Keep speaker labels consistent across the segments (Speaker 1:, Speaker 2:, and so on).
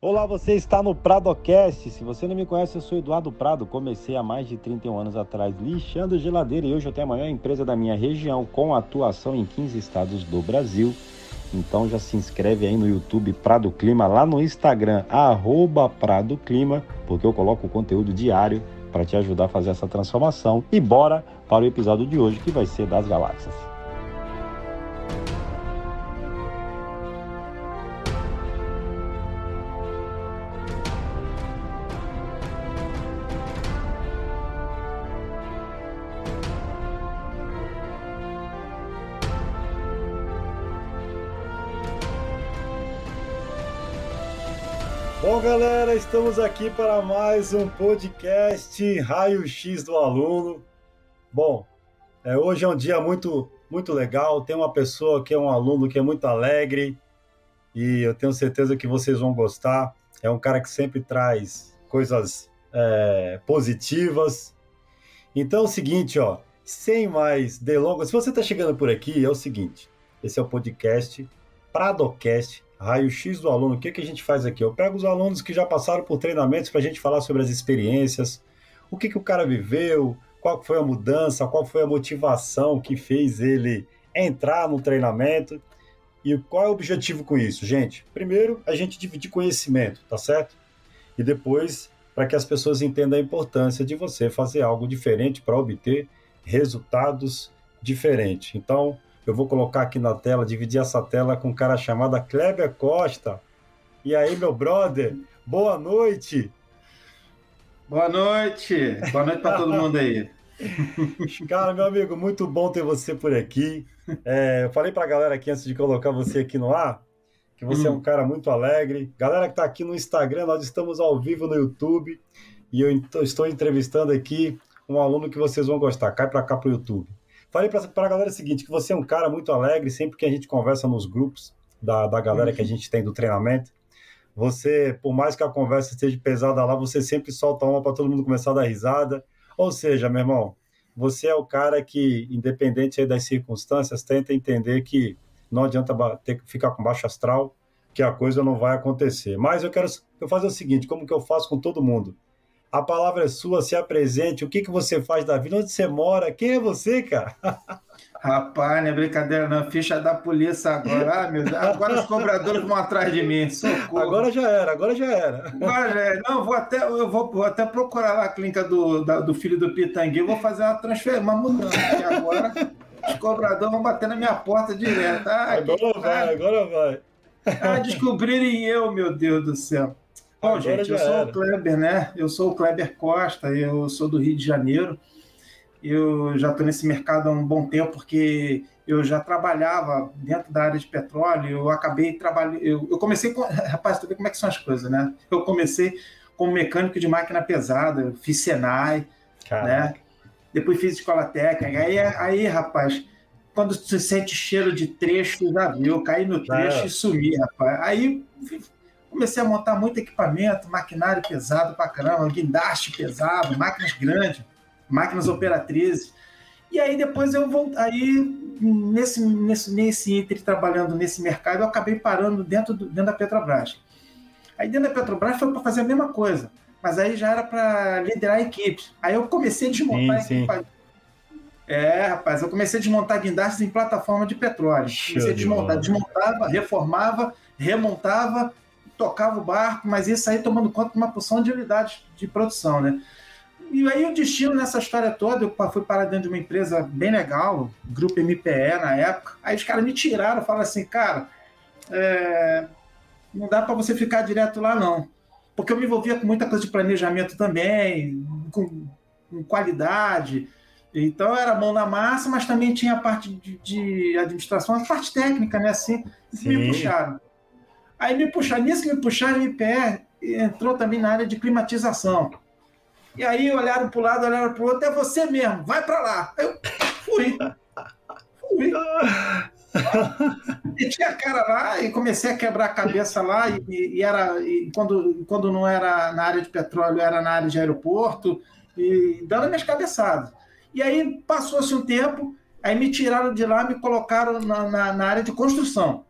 Speaker 1: Olá, você está no Pradocast. Se você não me conhece, eu sou Eduardo Prado. Comecei há mais de 31 anos atrás lixando geladeira e hoje eu tenho a maior empresa da minha região com atuação em 15 estados do Brasil. Então já se inscreve aí no YouTube Prado Clima, lá no Instagram, arroba Prado Clima, porque eu coloco conteúdo diário para te ajudar a fazer essa transformação. E bora para o episódio de hoje que vai ser das galáxias. Estamos aqui para mais um podcast Raio X do Aluno. Bom, é, hoje é um dia muito, muito legal. Tem uma pessoa que é um aluno que é muito alegre e eu tenho certeza que vocês vão gostar. É um cara que sempre traz coisas é, positivas. Então é o seguinte, ó, sem mais delongas, se você está chegando por aqui, é o seguinte: esse é o podcast Pradocast raio-x do aluno. O que, que a gente faz aqui? Eu pego os alunos que já passaram por treinamentos para a gente falar sobre as experiências, o que, que o cara viveu, qual foi a mudança, qual foi a motivação que fez ele entrar no treinamento e qual é o objetivo com isso, gente? Primeiro, a gente dividir conhecimento, tá certo? E depois, para que as pessoas entendam a importância de você fazer algo diferente para obter resultados diferentes. Então, eu vou colocar aqui na tela, dividir essa tela com um cara chamado Kleber Costa. E aí, meu brother, boa noite.
Speaker 2: Boa noite. Boa noite para todo mundo aí.
Speaker 1: Cara, meu amigo, muito bom ter você por aqui. É, eu falei para a galera aqui antes de colocar você aqui no ar que você hum. é um cara muito alegre. Galera que está aqui no Instagram, nós estamos ao vivo no YouTube e eu estou entrevistando aqui um aluno que vocês vão gostar. Cai para cá para o YouTube. Falei para a galera o seguinte, que você é um cara muito alegre, sempre que a gente conversa nos grupos da, da galera que a gente tem do treinamento, você, por mais que a conversa esteja pesada lá, você sempre solta uma para todo mundo começar a dar risada. Ou seja, meu irmão, você é o cara que, independente das circunstâncias, tenta entender que não adianta ter, ficar com baixo astral, que a coisa não vai acontecer. Mas eu quero eu fazer o seguinte, como que eu faço com todo mundo? A palavra é sua, se apresente. O que, que você faz da vida? Onde você mora? Quem é você, cara?
Speaker 2: Rapaz, não é brincadeira, não. Ficha da polícia agora. Ah, meu Deus. Agora os cobradores vão atrás de mim. Socorro.
Speaker 1: Agora já era, agora já era.
Speaker 2: Agora já era. Não, vou até, eu vou, vou até procurar lá a clínica do, da, do filho do Pitangui. Vou fazer uma transferência, uma mudança. Porque agora os cobradores vão bater na minha porta direto. Ah,
Speaker 1: agora vai, agora vai.
Speaker 2: Ah, descobrirem eu, meu Deus do céu. Bom, Agora gente, eu sou era. o Kleber, né? Eu sou o Kleber Costa, eu sou do Rio de Janeiro. Eu já estou nesse mercado há um bom tempo, porque eu já trabalhava dentro da área de petróleo. Eu acabei trabalhando. Eu, eu, comecei com. Rapaz, tu vê como é que são as coisas, né? Eu comecei como mecânico de máquina pesada, fiz Senai, né? Depois fiz escola técnica. Aí, aí rapaz, quando você sente cheiro de trecho, já viu, eu caí no trecho e sumi, rapaz. Aí comecei a montar muito equipamento, maquinário pesado pra caramba, guindaste pesado, máquinas grandes, máquinas operatrizes. E aí depois eu vou aí nesse nesse nesse entre trabalhando nesse mercado, eu acabei parando dentro do, dentro da Petrobras. Aí dentro da Petrobras foi para fazer a mesma coisa, mas aí já era para liderar equipes. Aí eu comecei a desmontar sim, sim. É, rapaz, eu comecei a desmontar guindastes em plataforma de petróleo. Comecei a desmontar, desmontava, reformava, remontava tocava o barco, mas isso aí tomando conta de uma porção de unidades de produção, né? E aí o destino nessa história toda, eu fui parar dentro de uma empresa bem legal, Grupo MPE na época, aí os caras me tiraram, falaram assim, cara, é... não dá para você ficar direto lá não, porque eu me envolvia com muita coisa de planejamento também, com, com qualidade, então era mão na massa, mas também tinha a parte de, de administração, a parte técnica, né, assim, Sim. me puxaram. Aí me puxaram, nisso que me puxaram, o IPE entrou também na área de climatização. E aí olharam para o lado, olharam para o outro, é você mesmo, vai para lá. Eu fui. Fui. E tinha cara lá e comecei a quebrar a cabeça lá e, e era e quando, quando não era na área de petróleo era na área de aeroporto e dando minhas cabeçadas. E aí passou-se um tempo, aí me tiraram de lá, me colocaram na, na, na área de construção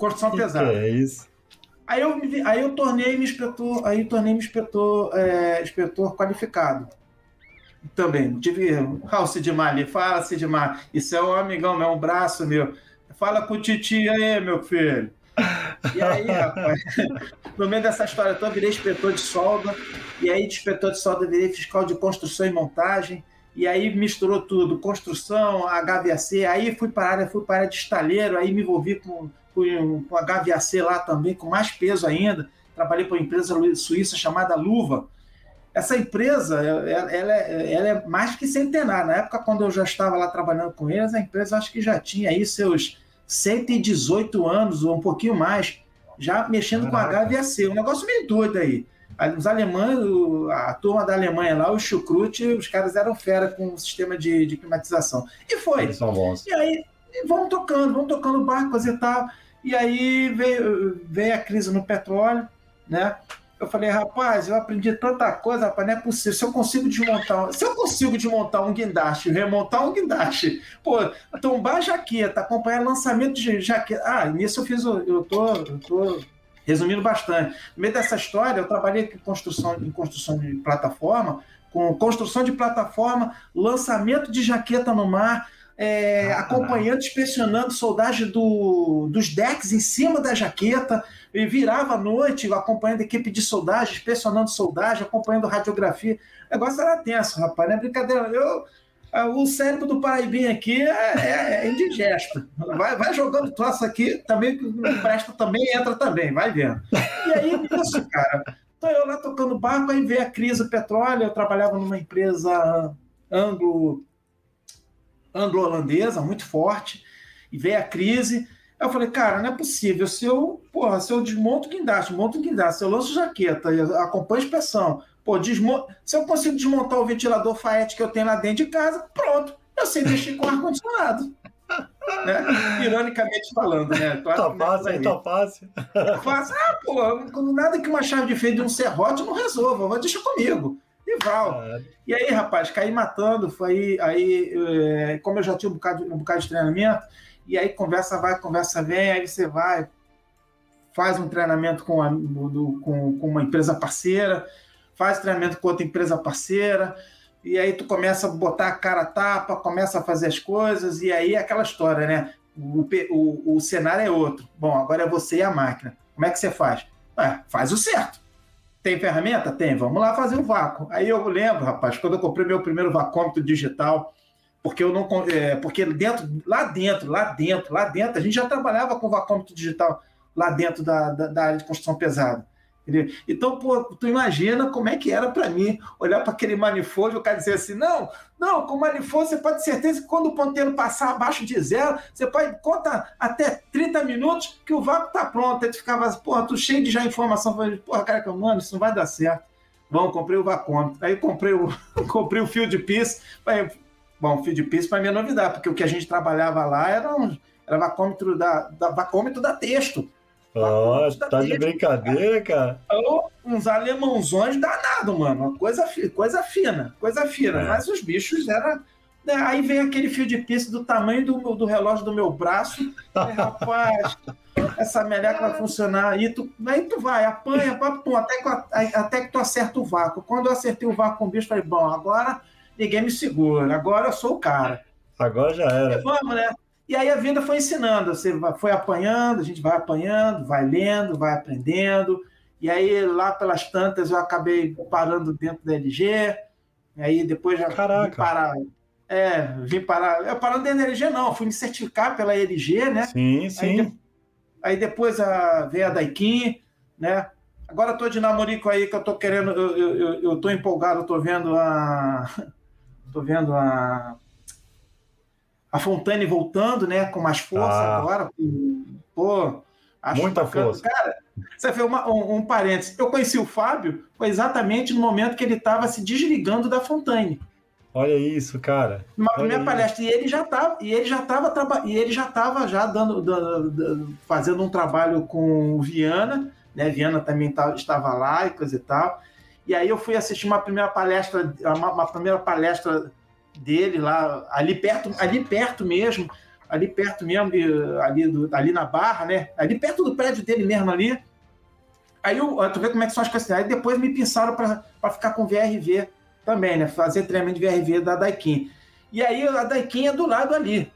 Speaker 2: construção pesada.
Speaker 1: É isso?
Speaker 2: Aí eu, aí eu tornei-me inspetor, aí tornei-me inspetor, é, inspetor qualificado. Também, tive. Ah, o Sidmar ali, fala, Sidmar. Isso é um amigão meu, um braço meu. Fala com o Titi aí, meu filho. E aí, rapaz, no meio dessa história toda, eu virei inspetor de solda, e aí de inspetor de solda virei fiscal de construção e montagem, e aí misturou tudo, construção, HVAC, aí fui para a área, fui para a área de estalheiro, aí me envolvi com, com, com HVAC lá também, com mais peso ainda, trabalhei para uma empresa suíça chamada Luva, essa empresa, ela, ela, é, ela, é mais que centenária. Na época, quando eu já estava lá trabalhando com eles, a empresa acho que já tinha aí seus 118 anos, ou um pouquinho mais, já mexendo Caraca. com HVAC. Um negócio meio doido aí. Os alemães, a turma da Alemanha lá, o chucrute, os caras eram fera com o sistema de, de climatização. E foi.
Speaker 1: Eles são bons.
Speaker 2: E aí, vamos tocando, vamos tocando barcos e tal. E aí veio, veio a crise no petróleo, né? Eu falei, rapaz, eu aprendi tanta coisa, rapaz, não é possível. Se eu consigo desmontar, se eu consigo desmontar um guindaste, remontar um guindaste, pô, tombar jaqueta, acompanhar lançamento de jaqueta. Ah, nisso eu fiz, eu tô, eu tô resumindo bastante. No meio dessa história, eu trabalhei com construção, em construção de plataforma, com construção de plataforma, lançamento de jaqueta no mar, é, ah, acompanhando, inspecionando soldagem do, dos decks em cima da jaqueta, e virava à noite acompanhando a equipe de soldagem, inspecionando soldagem, acompanhando radiografia. O negócio era tenso, rapaz, não é brincadeira. Eu, o cérebro do Paraibinha aqui é, é, é, indigesto. Vai, vai jogando troço aqui, também presta também, entra também, vai vendo. E aí, isso, cara. Então eu lá tocando barco, aí veio a crise do petróleo, eu trabalhava numa empresa anglo anglo-holandesa, muito forte, e veio a crise. Aí eu falei, cara, não é possível. Se eu, porra, se eu desmonto o guindaste, monto o guindaste, se eu lanço jaqueta e acompanho a inspeção, pô, desmo... se eu consigo desmontar o ventilador Faete que eu tenho lá dentro de casa, pronto, eu sei mexer com ar-condicionado. né? Ironicamente falando, né?
Speaker 1: Claro, tá fácil, aí, tá fácil.
Speaker 2: Fácil. Ah, pô, nada que uma chave de fenda de um serrote não resolva, deixa comigo. Rival. É. E aí, rapaz, caí matando. Foi aí, aí é, como eu já tinha um bocado, um bocado de treinamento, e aí conversa vai, conversa vem, aí você vai, faz um treinamento com, a, do, com, com uma empresa parceira, faz treinamento com outra empresa parceira, e aí tu começa a botar a cara a tapa, começa a fazer as coisas, e aí é aquela história, né? O, o, o cenário é outro. Bom, agora é você e a máquina. Como é que você faz? Ué, faz o certo. Tem ferramenta? Tem. Vamos lá fazer o vácuo. Aí eu lembro, rapaz, quando eu comprei meu primeiro vacômetro digital, porque eu não é, porque dentro, lá dentro, lá dentro, lá dentro, a gente já trabalhava com vacômetro digital lá dentro da, da, da área de construção pesada. Então, pô, tu imagina como é que era para mim olhar para aquele manifold e o cara dizer assim: não, não, com o manifold você pode ter certeza que quando o ponteiro passar abaixo de zero, você pode contar até 30 minutos que o vácuo tá pronto. Aí tu ficava, porra, tu cheio de já informação, falei, porra, cara, mano, isso não vai dar certo. Bom, comprei o vacômetro. Aí comprei o, comprei o fio de pis. Bom, fio de pis para mim é novidade, porque o que a gente trabalhava lá era, um, era vacômetro da, da, vacômetro da texto.
Speaker 1: Oh, tá de brincadeira, cara.
Speaker 2: Então, uns alemãozões danados, mano. Uma coisa, coisa fina, coisa fina. É. Mas os bichos eram. Né? Aí vem aquele fio de pista do tamanho do, do relógio do meu braço. Aí, rapaz, essa meleca vai funcionar. Aí tu, aí tu vai, apanha, pum, até, que, até que tu acerta o vácuo. Quando eu acertei o vácuo com o bicho, falei, bom, agora ninguém me segura, agora eu sou o cara.
Speaker 1: Agora já era.
Speaker 2: E vamos, né? E aí a vida foi ensinando, você foi apanhando, a gente vai apanhando, vai lendo, vai aprendendo. E aí lá pelas tantas eu acabei parando dentro da LG. E aí depois já
Speaker 1: Caraca. vim
Speaker 2: parar. É, vim parar. Eu parando dentro da LG, não, fui me certificar pela LG, né?
Speaker 1: Sim, sim.
Speaker 2: Aí, aí depois a, veio a Daikin, né? Agora estou de namorico aí que eu estou querendo, eu, eu, eu empolgado, estou vendo a. tô vendo a a Fontane voltando, né, com mais força ah. agora. Pô,
Speaker 1: acho Muita bacana. força.
Speaker 2: Cara, você fez uma, um, um parênteses. Eu conheci o Fábio, foi exatamente no momento que ele estava se desligando da Fontane.
Speaker 1: Olha isso, cara. Olha
Speaker 2: primeira palestra, e ele já estava, e ele já estava e ele já estava já dando, dando, dando, fazendo um trabalho com o Viana, né? Viana também tá, estava lá e coisa e tal. E aí eu fui assistir uma primeira palestra, uma, uma primeira palestra dele lá, ali perto, ali perto mesmo, ali perto mesmo, ali, do, ali na Barra, né? Ali perto do prédio dele mesmo ali. Aí eu, tu vê como é que são as coisas. Aí depois me pensaram para ficar com VRV também, né? Fazer treinamento de VRV da Daikin. E aí a Daikin é do lado ali.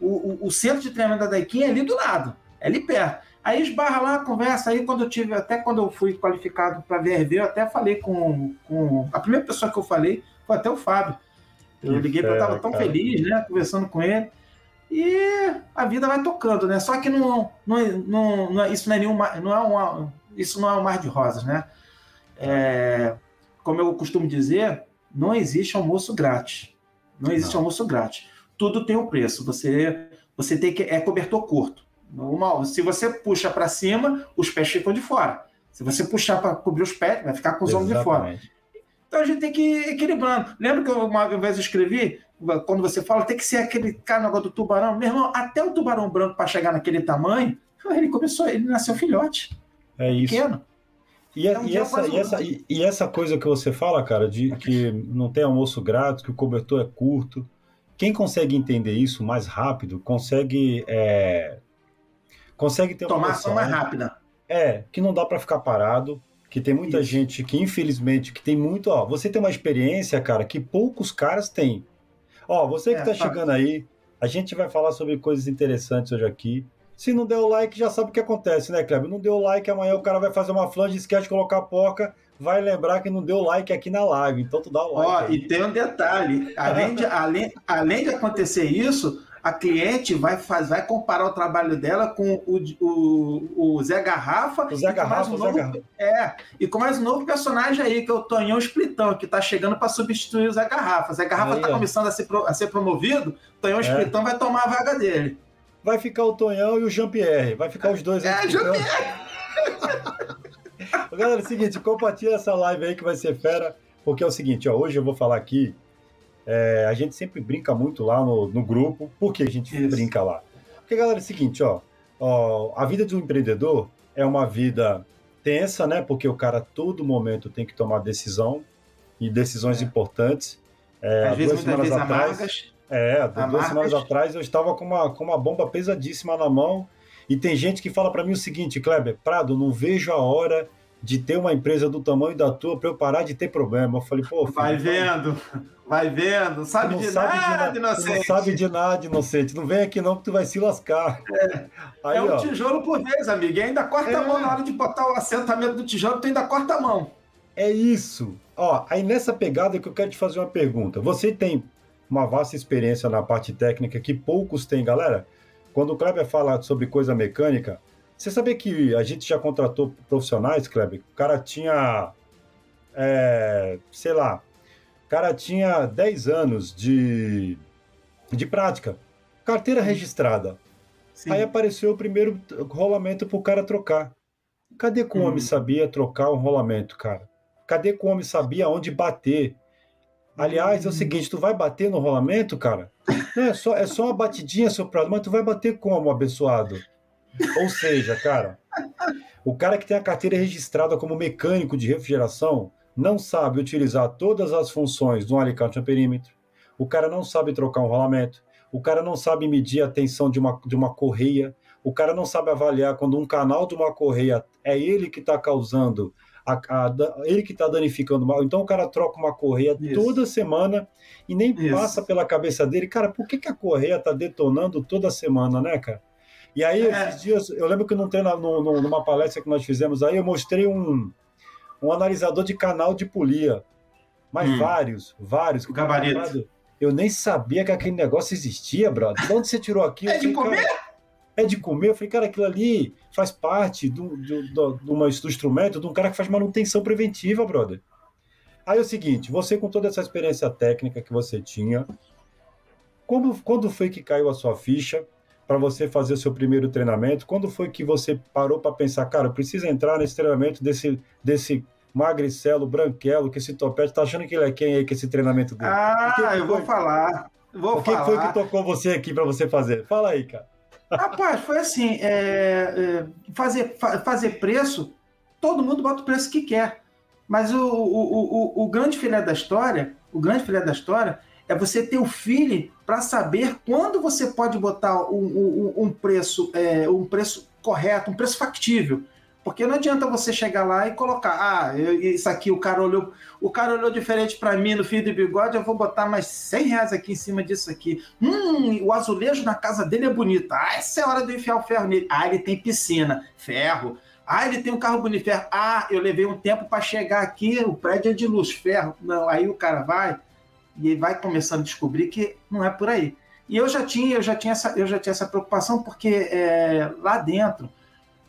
Speaker 2: O, o, o, centro de treinamento da Daikin é ali do lado, é ali perto. Aí esbarra lá, conversa. Aí quando eu tive, até quando eu fui qualificado para VRV, eu até falei com, com. A primeira pessoa que eu falei foi até o Fábio. Eu que liguei porque eu estava tão cara. feliz, né? Conversando com ele. E a vida vai tocando, né? Só que não, não, não, não isso não é nenhum, não é uma, isso não é um mar de rosas, né? É, como eu costumo dizer, não existe almoço grátis. Não existe não. almoço grátis. Tudo tem um preço. Você, você tem que é cobertor curto. Normal. Se você puxa para cima, os pés ficam de fora. Se você puxar para cobrir os pés, vai ficar com os ombros de fora. Então a gente tem que ir equilibrando. Lembra que eu, uma vez eu escrevi, quando você fala, tem que ser aquele cara do tubarão. Meu irmão, até o tubarão branco para chegar naquele tamanho, ele começou, ele nasceu filhote.
Speaker 1: É isso. Pequeno. E, então, e, essa, e, essa, e, e, essa coisa que você fala, cara, de que não tem almoço grátis, que o cobertor é curto. Quem consegue entender isso mais rápido, consegue. É, consegue ter
Speaker 2: uma. Tomar ação mais rápida.
Speaker 1: É, que não dá para ficar parado, que tem muita isso. gente que, infelizmente, que tem muito. Ó, você tem uma experiência, cara, que poucos caras têm. Ó, você que é, tá, chegando aí, a gente vai falar sobre coisas interessantes hoje aqui. Se não der o like, já sabe o que acontece, né, Kleber? Não deu o like, amanhã o cara vai fazer uma flange, esquece de colocar a porca, vai lembrar que não deu like aqui na live. Então tu dá o like. Ó,
Speaker 2: aí. e tem um detalhe: além de, além, além de acontecer isso, a cliente vai, faz, vai comparar o trabalho dela com o, o, o Zé Garrafa.
Speaker 1: O Zé Garrafa, um
Speaker 2: novo,
Speaker 1: Zé Garrafa.
Speaker 2: É, e com mais um novo personagem aí, que é o Tonhão Splitão, que está chegando para substituir o Zé Garrafa. O Zé Garrafa está começando a ser, a ser promovido, o Tonhão é. Splitão vai tomar a vaga dele
Speaker 1: vai ficar o Tonhão e o Jean-Pierre. Vai ficar os dois.
Speaker 2: É, Jean-Pierre!
Speaker 1: Galera, é o seguinte, compartilha essa live aí que vai ser fera, porque é o seguinte, ó, hoje eu vou falar aqui, é, a gente sempre brinca muito lá no, no grupo. Por que a gente Isso. brinca lá? Porque, galera, é o seguinte, ó, ó, a vida de um empreendedor é uma vida tensa, né? Porque o cara todo momento tem que tomar decisão e decisões é. importantes.
Speaker 2: É, Às vezes, muitas vezes atrás, amargas.
Speaker 1: É, duas semanas atrás eu estava com uma, com uma bomba pesadíssima na mão. E tem gente que fala para mim o seguinte, Kleber, Prado, não vejo a hora de ter uma empresa do tamanho da tua para eu parar de ter problema. Eu falei, pô.
Speaker 2: Filho, vai vendo, vai vendo, sabe de sabe nada, de, inocente.
Speaker 1: Não sabe de nada, inocente. Não vem aqui não que tu vai se lascar.
Speaker 2: É, aí, é um ó, tijolo por vez, amigo. E ainda corta é... a mão na hora de botar o assentamento do tijolo, tu ainda corta a mão.
Speaker 1: É isso. Ó, aí nessa pegada que eu quero te fazer uma pergunta. Você tem uma vasta experiência na parte técnica que poucos têm, galera. Quando o Kleber fala sobre coisa mecânica, você sabia que a gente já contratou profissionais, Kleber? O cara tinha, é, sei lá, o cara tinha 10 anos de, de prática, carteira registrada. Sim. Aí apareceu o primeiro rolamento para o cara trocar. Cadê que o homem hum. sabia trocar um rolamento, cara? Cadê que o homem sabia onde bater? Aliás, é o seguinte, tu vai bater no rolamento, cara? Não, é só, é só uma batidinha soprada, mas tu vai bater como, abençoado? Ou seja, cara, o cara que tem a carteira registrada como mecânico de refrigeração não sabe utilizar todas as funções de um alicate a perímetro, o cara não sabe trocar um rolamento, o cara não sabe medir a tensão de uma, de uma correia, o cara não sabe avaliar quando um canal de uma correia é ele que está causando a, a, ele que está danificando mal. Então o cara troca uma correia Isso. toda semana e nem Isso. passa pela cabeça dele, cara, por que, que a correia está detonando toda semana, né, cara? E aí, é. esses dias, eu lembro que num treino, numa palestra que nós fizemos aí, eu mostrei um, um analisador de canal de polia. Mas hum. vários, vários.
Speaker 2: O gabarito.
Speaker 1: Eu nem sabia que aquele negócio existia, brother. De onde você tirou aquilo?
Speaker 2: É de comer? Cara,
Speaker 1: é de comer. Eu falei, cara, aquilo ali faz parte do, do, do, do, do instrumento de um cara que faz manutenção preventiva, brother. Aí é o seguinte, você com toda essa experiência técnica que você tinha, como, quando foi que caiu a sua ficha para você fazer o seu primeiro treinamento? Quando foi que você parou para pensar, cara, eu preciso entrar nesse treinamento desse, desse magricelo, branquelo, que esse topete tá achando que ele é quem aí, que esse treinamento dele?
Speaker 2: Ah, eu vou falar. Vou
Speaker 1: o que
Speaker 2: falar.
Speaker 1: foi que tocou você aqui para você fazer? Fala aí, cara.
Speaker 2: Rapaz, foi assim: é, é, fazer, fa, fazer preço, todo mundo bota o preço que quer. Mas o, o, o, o grande filé da história, o grande filé da história é você ter o feeling para saber quando você pode botar um, um, um preço, é, um preço correto, um preço factível. Porque não adianta você chegar lá e colocar, ah, eu, isso aqui o cara olhou, o cara olhou diferente para mim no fio do bigode, eu vou botar mais 100 reais aqui em cima disso aqui. Hum, o azulejo na casa dele é bonito. Ah, essa é a hora de enfiar o ferro nele. Ah, ele tem piscina, ferro. Ah, ele tem um carro bonito, ferro. Ah, eu levei um tempo para chegar aqui, o prédio é de luz, ferro. Não, aí o cara vai e vai começando a descobrir que não é por aí. E eu já tinha, eu já tinha essa, eu já tinha essa preocupação porque é, lá dentro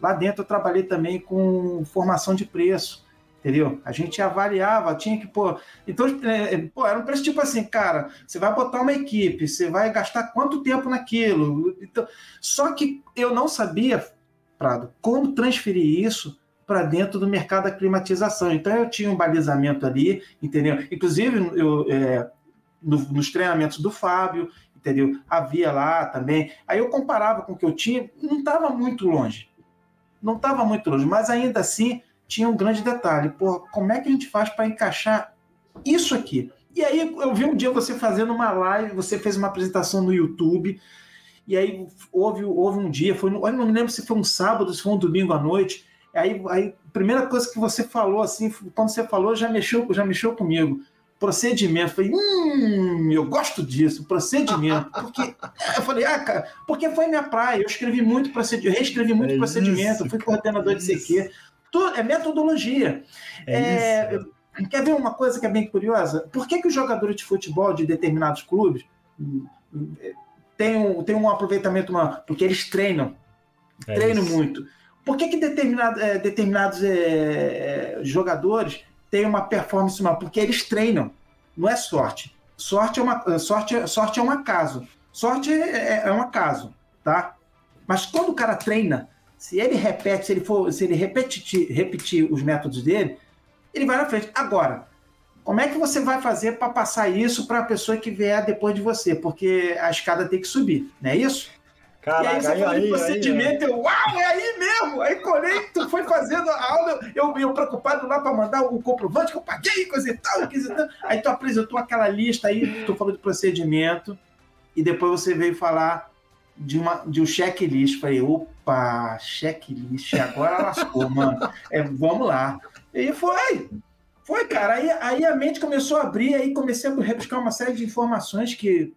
Speaker 2: Lá dentro eu trabalhei também com formação de preço, entendeu? A gente avaliava, tinha que pôr. Então, é, é, pô, era um preço tipo assim, cara, você vai botar uma equipe, você vai gastar quanto tempo naquilo? Então, só que eu não sabia, Prado, como transferir isso para dentro do mercado da climatização. Então eu tinha um balizamento ali, entendeu? Inclusive, eu, é, no, nos treinamentos do Fábio, entendeu? Havia lá também. Aí eu comparava com o que eu tinha, não estava muito longe não estava muito longe, mas ainda assim tinha um grande detalhe. Porra, como é que a gente faz para encaixar isso aqui? E aí eu vi um dia você fazendo uma live, você fez uma apresentação no YouTube, e aí houve, houve um dia, foi, eu não me lembro se foi um sábado, se foi um domingo à noite. Aí, aí a primeira coisa que você falou, assim, quando você falou, já mexeu, já mexeu comigo procedimento. Falei, hum, eu gosto disso, procedimento. Porque eu falei, ah, cara, porque foi minha praia. Eu escrevi muito procedimento, reescrevi muito é procedimento, isso, fui coordenador é de CQ. Tudo, é metodologia. É é, quer ver uma coisa que é bem curiosa? Por que, que os jogadores de futebol de determinados clubes têm um, têm um aproveitamento maior? Porque eles treinam. É treinam isso. muito. Por que, que determinado, é, determinados é, jogadores tem uma performance maior, porque eles treinam, não é sorte. Sorte é, uma, sorte, sorte é um acaso. Sorte é, é um acaso, tá? Mas quando o cara treina, se ele repete, se ele for, se ele repetir, repetir os métodos dele, ele vai na frente. Agora, como é que você vai fazer para passar isso para a pessoa que vier depois de você? Porque a escada tem que subir, não é isso? Caraca, e aí você aí, aí, procedimento, aí, eu, uau, é aí mesmo! Aí colei, tu foi fazendo a aula, eu, eu preocupado lá para mandar o comprovante que eu paguei, coisa e tal, coisa e tal. Aí tu apresentou aquela lista aí, tu falou de procedimento, e depois você veio falar de, uma, de um checklist. Falei, opa, checklist, agora lascou, mano. É, vamos lá. E foi, foi, cara. Aí, aí a mente começou a abrir, aí comecei a rebuscar uma série de informações que,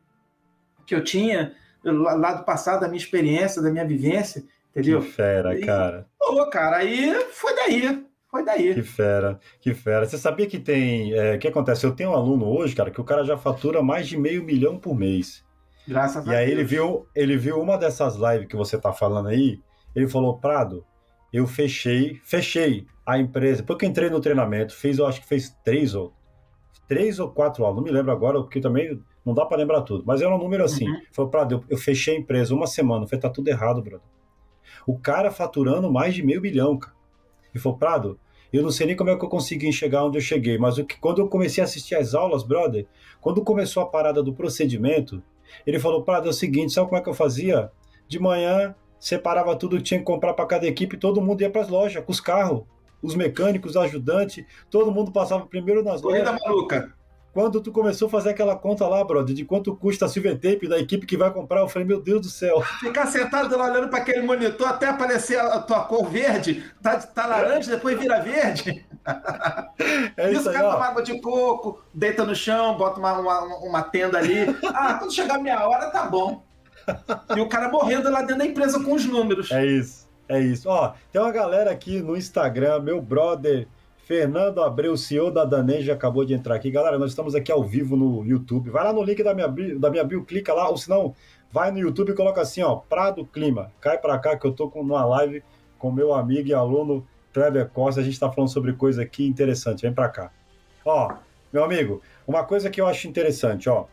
Speaker 2: que eu tinha lá do passado, da minha experiência, da minha vivência, entendeu?
Speaker 1: Que fera, e, cara.
Speaker 2: Pô, cara, aí foi daí. Foi daí.
Speaker 1: Que fera, que fera. Você sabia que tem. É, o que acontece? Eu tenho um aluno hoje, cara, que o cara já fatura mais de meio milhão por mês.
Speaker 2: Graças
Speaker 1: e
Speaker 2: a Deus.
Speaker 1: E aí ele viu, ele viu uma dessas lives que você tá falando aí, ele falou, Prado, eu fechei, fechei a empresa, porque eu entrei no treinamento, fiz, eu acho que fez três ou três ou quatro aulas, não me lembro agora, porque também não dá para lembrar tudo, mas era um número assim. Uhum. Falou, Prado, eu, eu, fechei a empresa uma semana. Falei, tá tudo errado, brother. O cara faturando mais de meio bilhão, cara. E falou, Prado, eu não sei nem como é que eu consegui chegar onde eu cheguei, mas o que, quando eu comecei a assistir as aulas, brother, quando começou a parada do procedimento, ele falou, Prado, é o seguinte, sabe como é que eu fazia? De manhã, separava tudo que tinha que comprar para cada equipe, todo mundo ia para as lojas, com os carros, os mecânicos, os ajudantes, todo mundo passava primeiro nas
Speaker 2: Corrida lojas. Corrida maluca.
Speaker 1: Quando tu começou a fazer aquela conta lá, brother, de quanto custa a silver tape da equipe que vai comprar, eu falei, meu Deus do céu.
Speaker 2: Ficar sentado lá olhando para aquele monitor até aparecer a tua cor verde, tá, tá laranja, depois vira verde. É isso, isso aí, uma água de coco, deita no chão, bota uma, uma, uma tenda ali. Ah, quando chegar a minha hora, tá bom. E o cara morrendo lá dentro da empresa com os números.
Speaker 1: É isso, é isso. Ó, tem uma galera aqui no Instagram, meu brother Fernando Abreu, CEO da Daneja, acabou de entrar aqui. Galera, nós estamos aqui ao vivo no YouTube. Vai lá no link da minha, da minha bio, clica lá, ou se não, vai no YouTube e coloca assim, ó, Prado Clima. Cai para cá que eu tô com uma live com meu amigo e aluno Kleber Costa. A gente está falando sobre coisa aqui interessante. Vem para cá. Ó, meu amigo, uma coisa que eu acho interessante, ó.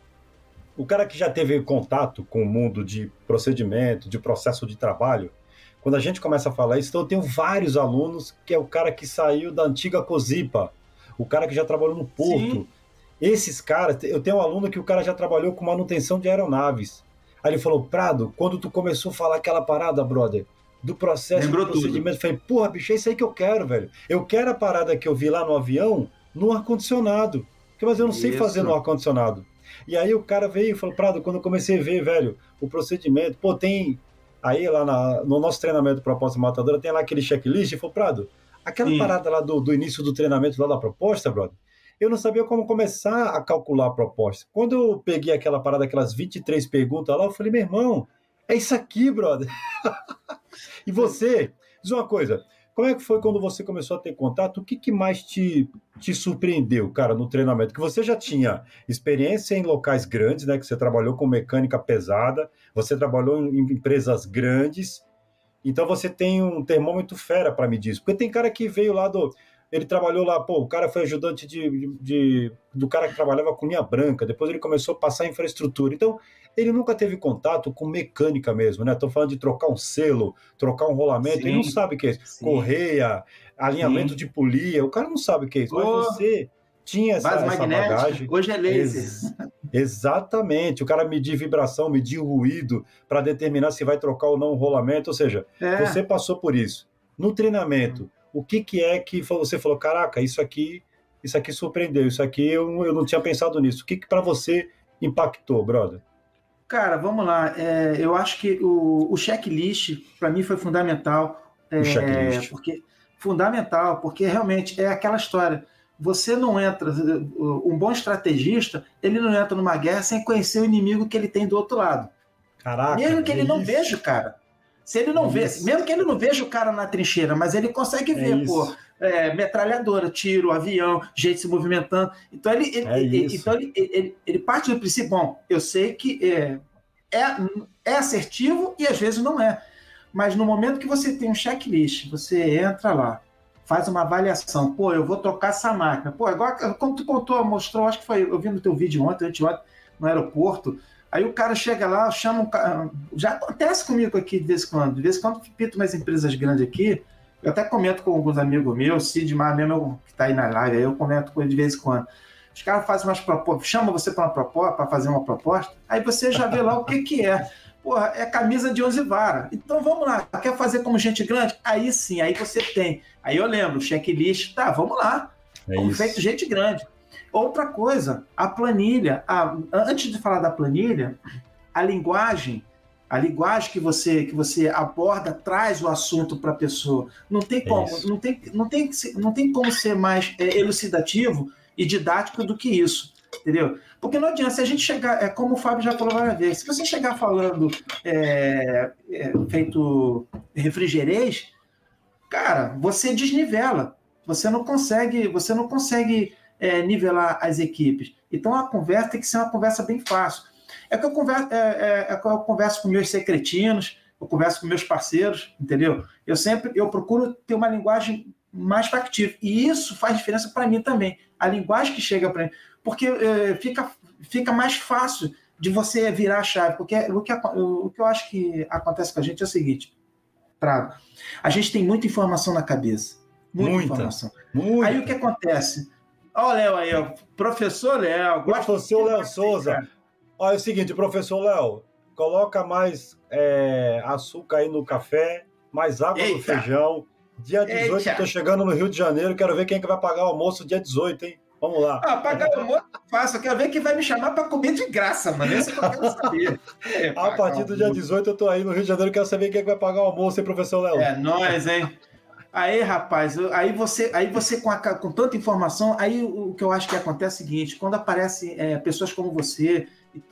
Speaker 1: O cara que já teve contato com o mundo de procedimento, de processo de trabalho, quando a gente começa a falar isso, então eu tenho vários alunos que é o cara que saiu da antiga Cozipa, o cara que já trabalhou no porto. Sim. Esses caras, eu tenho um aluno que o cara já trabalhou com manutenção de aeronaves. Aí ele falou, Prado, quando tu começou a falar aquela parada, brother, do processo
Speaker 2: Lembrou
Speaker 1: do procedimento, eu falei, porra, bicho, é isso aí que eu quero, velho. Eu quero a parada que eu vi lá no avião no ar-condicionado. Mas eu não sei fazer no ar-condicionado. E aí o cara veio e falou, Prado, quando eu comecei a ver, velho, o procedimento, pô, tem Aí lá na, no nosso treinamento proposta matadora tem lá aquele checklist, e falou, Prado, aquela Sim. parada lá do, do início do treinamento lá da proposta, brother, eu não sabia como começar a calcular a proposta. Quando eu peguei aquela parada, aquelas 23 perguntas lá, eu falei, meu irmão, é isso aqui, brother. e você, diz uma coisa, como é que foi quando você começou a ter contato? O que, que mais te, te surpreendeu, cara, no treinamento? Que você já tinha experiência em locais grandes, né? Que você trabalhou com mecânica pesada, você trabalhou em empresas grandes, então você tem um termômetro fera para medir isso. Porque tem cara que veio lá do. Ele trabalhou lá, pô, o cara foi ajudante de, de, de do cara que trabalhava com linha branca, depois ele começou a passar infraestrutura. Então, ele nunca teve contato com mecânica mesmo, né? Estou falando de trocar um selo, trocar um rolamento, sim, ele não sabe o que é isso. Correia, alinhamento sim. de polia, o cara não sabe o que é isso. Mas você tinha essa, essa bagagem.
Speaker 2: Hoje é laser. Ex
Speaker 1: exatamente. O cara medir vibração, medir ruído para determinar se vai trocar ou não o rolamento. Ou seja, é. você passou por isso. No treinamento, o que, que é que você falou, caraca, isso aqui, isso aqui surpreendeu, isso aqui eu, eu não tinha pensado nisso. O que, que para você impactou, brother?
Speaker 2: Cara, vamos lá. É, eu acho que o, o checklist, para mim, foi fundamental. É, o checklist. Porque, fundamental, porque realmente é aquela história. Você não entra, um bom estrategista, ele não entra numa guerra sem conhecer o inimigo que ele tem do outro lado. Caraca. Mesmo que ele é não veja o cara. Se ele não é vê, mesmo que ele não veja o cara na trincheira, mas ele consegue é ver, pô, é, metralhadora, tiro, avião, gente se movimentando. Então ele, ele, é ele então ele, ele, ele, parte do princípio, bom, eu sei que é, é, é assertivo e às vezes não é. Mas no momento que você tem um checklist, você entra lá, faz uma avaliação, pô, eu vou trocar essa máquina. Pô, agora, como tu contou, mostrou, acho que foi, eu vi no teu vídeo ontem, ontem no aeroporto, aí o cara chega lá, chama um cara, já acontece comigo aqui de vez em quando, de vez em quando pito umas empresas grandes aqui, eu até comento com alguns amigos meus, Cid Mar mesmo, que está aí na live, aí eu comento com ele de vez em quando. Os caras fazem umas propostas, chama você para uma proposta, para fazer uma proposta, aí você já vê lá o que, que é. Porra, é camisa de 11 vara. Então vamos lá, quer fazer como gente grande? Aí sim, aí você tem. Aí eu lembro, checklist, tá, vamos lá. É como feito gente grande. Outra coisa, a planilha. A, antes de falar da planilha, a linguagem a linguagem que você que você aborda traz o assunto para a pessoa. Não tem como, não tem, não tem, não tem como ser mais é, elucidativo e didático do que isso, entendeu? Porque não adianta, se a gente chegar, é como o Fábio já falou várias vezes, se você chegar falando é, é, feito refrigerês, cara, você desnivela, você não consegue, você não consegue é, nivelar as equipes. Então a conversa tem que ser uma conversa bem fácil. É que eu converso, é, é, é que eu converso com meus secretinos, eu converso com meus parceiros, entendeu? Eu sempre eu procuro ter uma linguagem mais factível. E isso faz diferença para mim também. A linguagem que chega para mim. Porque é, fica, fica mais fácil de você virar a chave. Porque o que, o que eu acho que acontece com a gente é o seguinte, Prado. A gente tem muita informação na cabeça. Muita, muita informação. Muita. Aí o que acontece? Olha o Léo aí, ó. professor Léo.
Speaker 1: Professor Léo Souza. Olha é o seguinte, professor Léo, coloca mais é, açúcar aí no café, mais água Eita. no feijão, Dia 18, Eita. tô chegando no Rio de Janeiro, quero ver quem é que vai pagar o almoço dia 18, hein? Vamos lá.
Speaker 2: Ah, pagar o almoço faço, eu quero ver quem vai me chamar para comer de graça, mano. Isso que eu quero saber.
Speaker 1: É, a partir do dia 18 eu tô aí no Rio de Janeiro, quero saber quem é que vai pagar o almoço, hein, professor Léo?
Speaker 2: É, nós, hein? Aí, rapaz, aí você, aí você com, a, com tanta informação, aí o que eu acho que acontece é o seguinte: quando aparecem é, pessoas como você,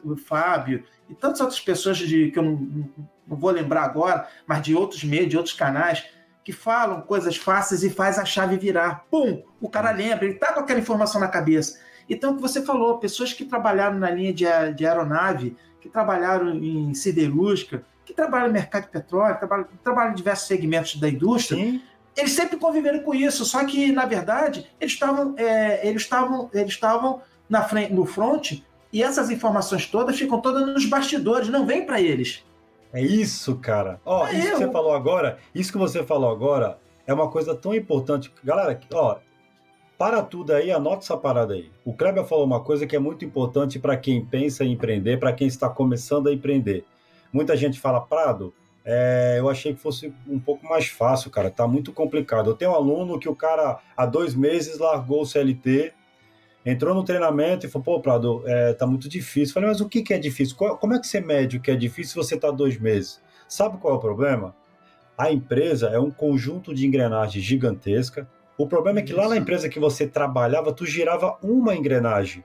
Speaker 2: o Fábio e tantas outras pessoas de, que eu não, não vou lembrar agora, mas de outros meios, de outros canais, que falam coisas fáceis e faz a chave virar. Pum! O cara lembra, ele tá com aquela informação na cabeça. Então, o que você falou, pessoas que trabalharam na linha de, de aeronave, que trabalharam em siderúrgica, que trabalham no mercado de petróleo, trabalham, trabalham em diversos segmentos da indústria, Sim. Eles sempre conviveram com isso, só que, na verdade, eles estavam, é, eles estavam, eles estavam na frente, no front e essas informações todas ficam todas nos bastidores, não vem para eles.
Speaker 1: É isso, cara. Ó, é isso eu. que você falou agora, isso que você falou agora é uma coisa tão importante. Galera, ó, para tudo aí, anota essa parada aí. O Kleber falou uma coisa que é muito importante para quem pensa em empreender, para quem está começando a empreender. Muita gente fala, Prado, é, eu achei que fosse um pouco mais fácil, cara. Tá muito complicado. Eu tenho um aluno que o cara, há dois meses, largou o CLT entrou no treinamento e falou, pô, Prado, é, tá muito difícil. Falei, mas o que, que é difícil? Como é que você mede o que é difícil se você tá dois meses? Sabe qual é o problema? A empresa é um conjunto de engrenagens gigantesca. O problema é que Isso. lá na empresa que você trabalhava, tu girava uma engrenagem.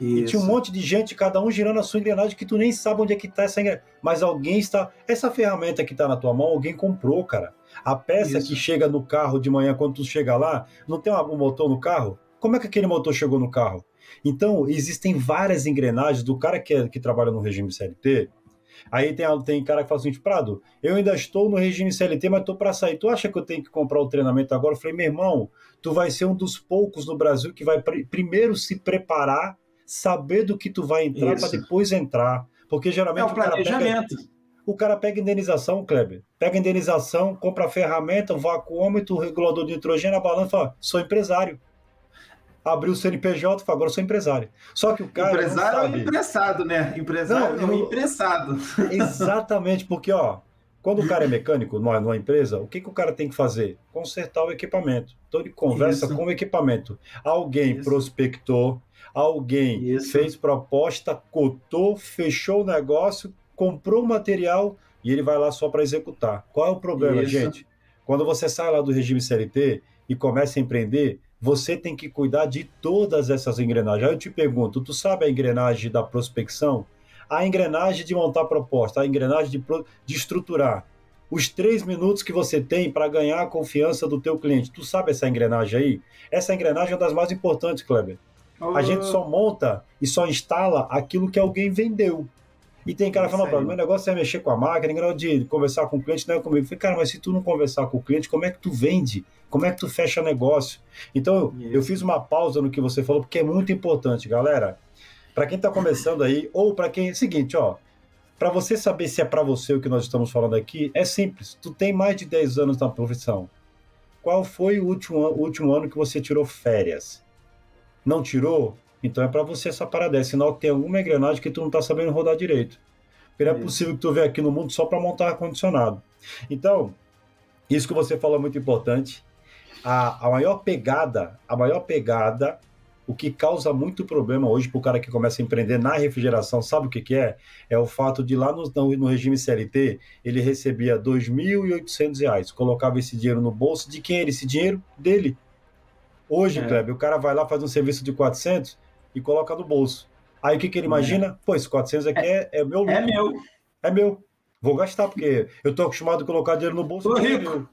Speaker 1: Isso. E tinha um monte de gente, cada um girando a sua engrenagem, que tu nem sabe onde é que está essa engrenagem. Mas alguém está. Essa ferramenta que está na tua mão, alguém comprou, cara. A peça Isso. que chega no carro de manhã, quando tu chega lá, não tem algum motor no carro? Como é que aquele motor chegou no carro? Então, existem várias engrenagens do cara que, é, que trabalha no regime CLT. Aí tem, tem cara que fala assim, Prado, eu ainda estou no regime CLT, mas estou para sair. Tu acha que eu tenho que comprar o treinamento agora? Eu falei, meu irmão, tu vai ser um dos poucos no Brasil que vai pr primeiro se preparar saber do que tu vai entrar para depois entrar. Porque geralmente é o,
Speaker 2: o cara pega,
Speaker 1: o cara pega indenização, Kleber. Pega indenização, compra a ferramenta, o vacuômetro, o regulador de nitrogênio, a balança, fala, sou empresário. Abriu o CNPJ, fala, agora sou empresário. Só que o cara.
Speaker 2: Empresário é emprestado, né? Empresário não, é um emprestado.
Speaker 1: Exatamente, porque, ó, quando o cara é mecânico numa, numa empresa, o que, que o cara tem que fazer? Consertar o equipamento. Então ele conversa Isso. com o equipamento. Alguém Isso. prospectou, Alguém Isso. fez proposta, cotou, fechou o negócio, comprou o material e ele vai lá só para executar. Qual é o problema, Isso. gente? Quando você sai lá do regime CLT e começa a empreender, você tem que cuidar de todas essas engrenagens. Aí eu te pergunto, tu sabe a engrenagem da prospecção? A engrenagem de montar proposta, a engrenagem de, de estruturar. Os três minutos que você tem para ganhar a confiança do teu cliente. Tu sabe essa engrenagem aí? Essa engrenagem é uma das mais importantes, Kleber. A gente só monta e só instala aquilo que alguém vendeu. E tem cara falando, meu negócio é mexer com a máquina, negócio de conversar com o cliente, não é comigo. Eu falei, cara, mas se tu não conversar com o cliente, como é que tu vende? Como é que tu fecha negócio? Então, eu fiz uma pausa no que você falou, porque é muito importante, galera. Para quem está começando aí, ou para quem. É seguinte, ó. Para você saber se é para você o que nós estamos falando aqui, é simples. Tu tem mais de 10 anos na profissão. Qual foi o último, o último ano que você tirou férias? Não tirou? Então é para você essa parada. É sinal que tem alguma engrenagem que tu não tá sabendo rodar direito. Porque não é possível que tu venha aqui no mundo só para montar ar-condicionado. Então, isso que você falou é muito importante. A, a maior pegada, a maior pegada, o que causa muito problema hoje para o cara que começa a empreender na refrigeração, sabe o que, que é? É o fato de lá no, no regime CLT, ele recebia R$ 2.800, colocava esse dinheiro no bolso de quem era esse dinheiro? Dele. Hoje, é. Kleber, o cara vai lá, faz um serviço de 400 e coloca no bolso. Aí o que, que ele imagina? É. Pô, esse 400 aqui é, é meu
Speaker 2: lucro. É meu.
Speaker 1: É meu. Vou gastar, porque eu tô acostumado a colocar dinheiro no bolso.
Speaker 2: Tô rico.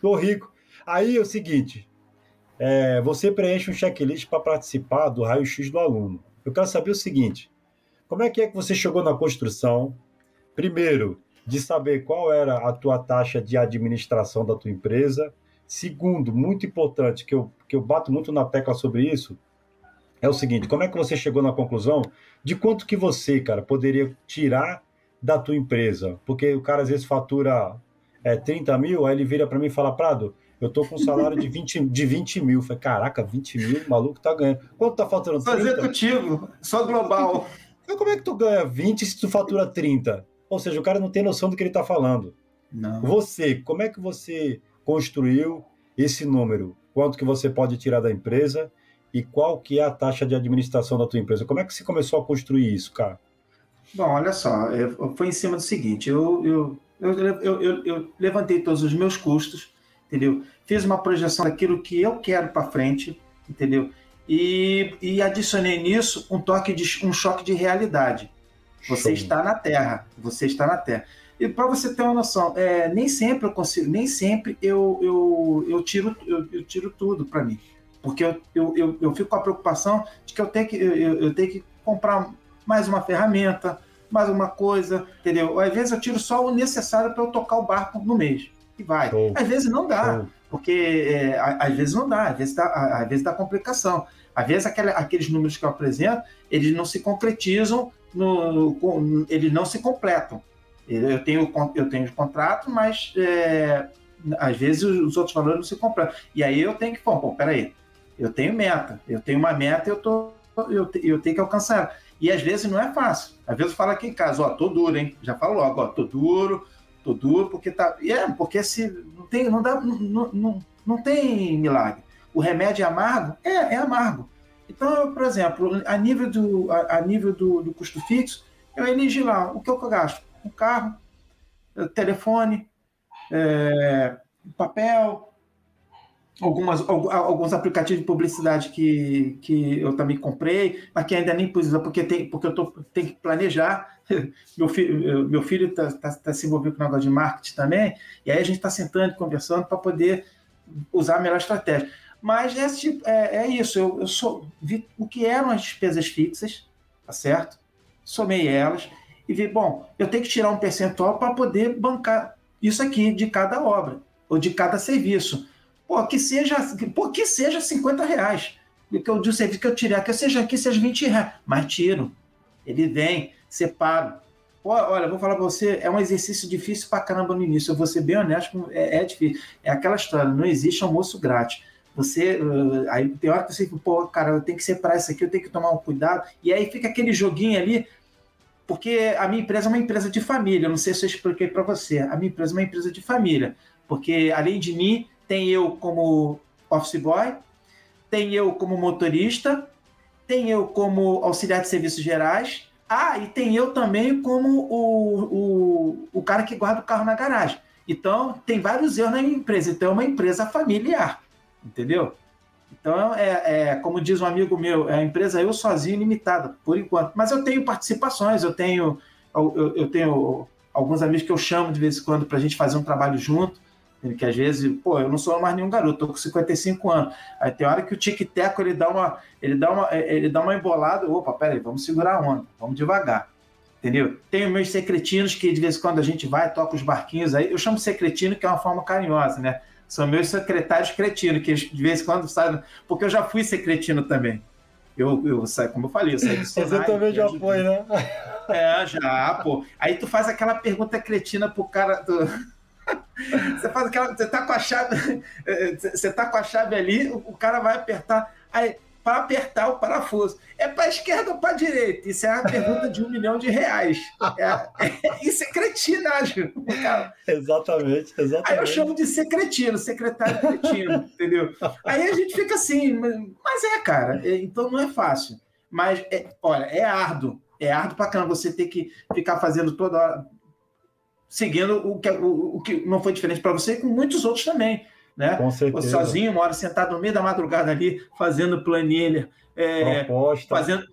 Speaker 1: Tô rico. Aí é o seguinte, é, você preenche um checklist para participar do raio-x do aluno. Eu quero saber o seguinte, como é que é que você chegou na construção? Primeiro, de saber qual era a tua taxa de administração da tua empresa. Segundo, muito importante, que eu, que eu bato muito na tecla sobre isso, é o seguinte, como é que você chegou na conclusão de quanto que você, cara, poderia tirar da tua empresa? Porque o cara às vezes fatura é, 30 mil, aí ele vira para mim e fala, Prado, eu tô com um salário de 20, de 20 mil. Eu falei, caraca, 20 mil, o maluco tá ganhando. Quanto tá faturando?
Speaker 2: Só executivo, só global.
Speaker 1: Mas como é que tu ganha 20 se tu fatura 30? Ou seja, o cara não tem noção do que ele tá falando.
Speaker 2: Não.
Speaker 1: Você, como é que você construiu esse número? Quanto que você pode tirar da empresa e qual que é a taxa de administração da tua empresa? Como é que você começou a construir isso, cara?
Speaker 2: Bom, olha só, foi em cima do seguinte, eu, eu, eu, eu, eu levantei todos os meus custos, entendeu? Fiz uma projeção daquilo que eu quero para frente, entendeu? E, e adicionei nisso um toque de um choque de realidade. Você Show. está na Terra, você está na Terra. E para você ter uma noção, é, nem sempre eu consigo, nem sempre eu, eu, eu, tiro, eu, eu tiro tudo para mim. Porque eu, eu, eu, eu, fico com a preocupação de que eu tenho que, eu, eu tenho que comprar mais uma ferramenta, mais uma coisa, entendeu? Às vezes eu tiro só o necessário para eu tocar o barco no mês. E vai. Às vezes não dá, porque é, às vezes não dá, às vezes dá, às vezes dá complicação. Às vezes aquele, aqueles números que eu apresento, eles não se concretizam, no, no, eles não se completam. Eu tenho, eu tenho contrato, mas é, às vezes os outros valores não se completam. E aí eu tenho que, pô, pô peraí, eu tenho meta, eu tenho uma meta eu, tô, eu, eu tenho que alcançar. E às vezes não é fácil. Às vezes fala aqui em casa, ó, tô duro, hein? Já falo logo, ó, tô duro, tô duro, porque tá. E é, porque se não tem, não dá, não, não, não tem milagre. O remédio é amargo? É, é amargo. Então, eu, por exemplo, a nível do, a, a nível do, do custo fixo, eu elegi lá o que eu gasto um carro, telefone, é, papel, algumas, alguns aplicativos de publicidade que, que eu também comprei, mas que ainda nem pus, porque, tem, porque eu tô, tenho que planejar. Meu filho meu filho está tá, tá se envolvendo com o negócio de marketing também, e aí a gente está sentando conversando para poder usar a melhor estratégia. Mas é, tipo, é, é isso, eu, eu sou, vi o que eram as despesas fixas, tá certo? Somei elas e vi, bom, eu tenho que tirar um percentual para poder bancar isso aqui de cada obra, ou de cada serviço Pô, que seja, pô, que seja 50 reais. Que eu, de serviço que eu tirar, que seja que seja 20 reais. Mas tiro. Ele vem, separo. Pô, olha, vou falar pra você, é um exercício difícil pra caramba no início. Eu vou ser bem honesto, é, é difícil. É aquela história, não existe almoço grátis. Você, uh, aí tem hora que você pô, cara, eu tenho que separar isso aqui, eu tenho que tomar um cuidado. E aí fica aquele joguinho ali, porque a minha empresa é uma empresa de família. Não sei se eu expliquei para você. A minha empresa é uma empresa de família. Porque além de mim, tem eu como office boy, tem eu como motorista, tem eu como auxiliar de serviços gerais, ah, e tem eu também como o, o, o cara que guarda o carro na garagem. Então, tem vários eu na minha empresa. Então, é uma empresa familiar, entendeu? Então, é, é, como diz um amigo meu, é a empresa eu sozinho limitada, por enquanto. Mas eu tenho participações, eu tenho, eu, eu tenho alguns amigos que eu chamo de vez em quando para a gente fazer um trabalho junto que às vezes, pô, eu não sou mais nenhum garoto, tô com 55 anos. Aí tem hora que o tic-teco ele dá uma, ele dá uma, ele dá uma embolada, opa, peraí, vamos segurar a onda, vamos devagar. Entendeu? Tem os meus secretinos que de vez em quando a gente vai, toca os barquinhos aí. Eu chamo secretino, que é uma forma carinhosa, né? São meus secretários cretinos, que de vez em quando saem. Porque eu já fui secretino também. Eu, eu saio, como eu falei, eu saí do
Speaker 1: Senai. Você também já foi, né?
Speaker 2: É, já, pô. Aí tu faz aquela pergunta cretina pro cara. Do você faz aquela. Você tá com a chave. Você tá com a chave ali, o cara vai apertar. Aí, para apertar o parafuso. É para esquerda ou para direita? Isso é uma pergunta de um milhão de reais. É, é, isso é cretinagem. Cara.
Speaker 1: Exatamente, exatamente.
Speaker 2: Aí eu chamo de secretino, secretário cretino, entendeu? Aí a gente fica assim, mas é, cara, é, então não é fácil. Mas, é, olha, é árduo. É árduo para caramba você ter que ficar fazendo toda hora seguindo o que, o, o que não foi diferente para você e com muitos outros também. Né?
Speaker 1: Com certeza.
Speaker 2: Sozinho, uma hora sentado no meio da madrugada ali, fazendo planilha, é, proposta. fazendo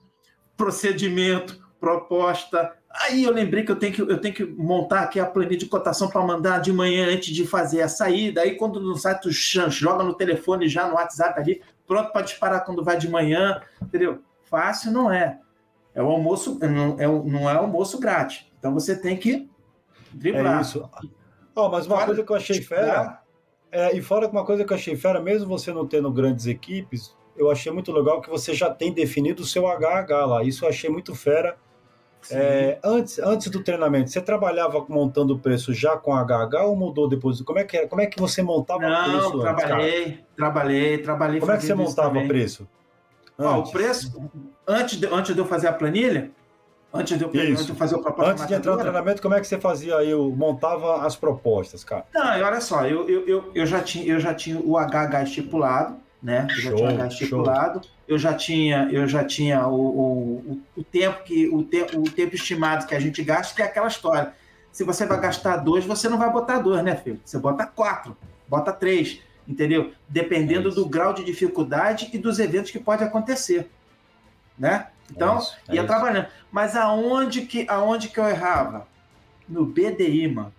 Speaker 2: procedimento, proposta. Aí eu lembrei que eu tenho que, eu tenho que montar aqui a planilha de cotação para mandar de manhã antes de fazer a saída. Aí quando não sai, tu joga no telefone já no WhatsApp ali, pronto para disparar quando vai de manhã, entendeu? Fácil não é. É o almoço, não é, não é almoço grátis. Então você tem que
Speaker 1: Driblar. É isso. Oh, mas uma fora coisa que eu achei fera, é, e fora uma coisa que eu achei fera, mesmo você não tendo grandes equipes, eu achei muito legal que você já tem definido o seu HH lá. Isso eu achei muito fera. É, antes, antes do treinamento, você trabalhava montando o preço já com HH ou mudou depois? Como é que, era? Como é que você montava
Speaker 2: não,
Speaker 1: o preço?
Speaker 2: Não, trabalhei, antes, trabalhei, trabalhei.
Speaker 1: Como é que você montava o preço?
Speaker 2: Ah, o preço, antes de, antes de eu fazer a planilha, Antes de eu, antes de fazer o proposta
Speaker 1: Antes de entrar no treinamento, como é que você fazia? Eu montava as propostas, cara.
Speaker 2: Não, olha só, eu, eu, eu, eu, já, tinha, eu já tinha o HH estipulado, né? Eu show, já tinha o HH estipulado. Show. Eu já tinha, eu já tinha o, o, o, tempo que o, te, o tempo estimado que a gente gasta, que é aquela história. Se você vai gastar dois, você não vai botar dois, né, filho? Você bota quatro, bota três, entendeu? Dependendo é do grau de dificuldade e dos eventos que pode acontecer, né? Então, é isso, é ia isso. trabalhando. Mas aonde que, aonde que eu errava? No BDI, mano.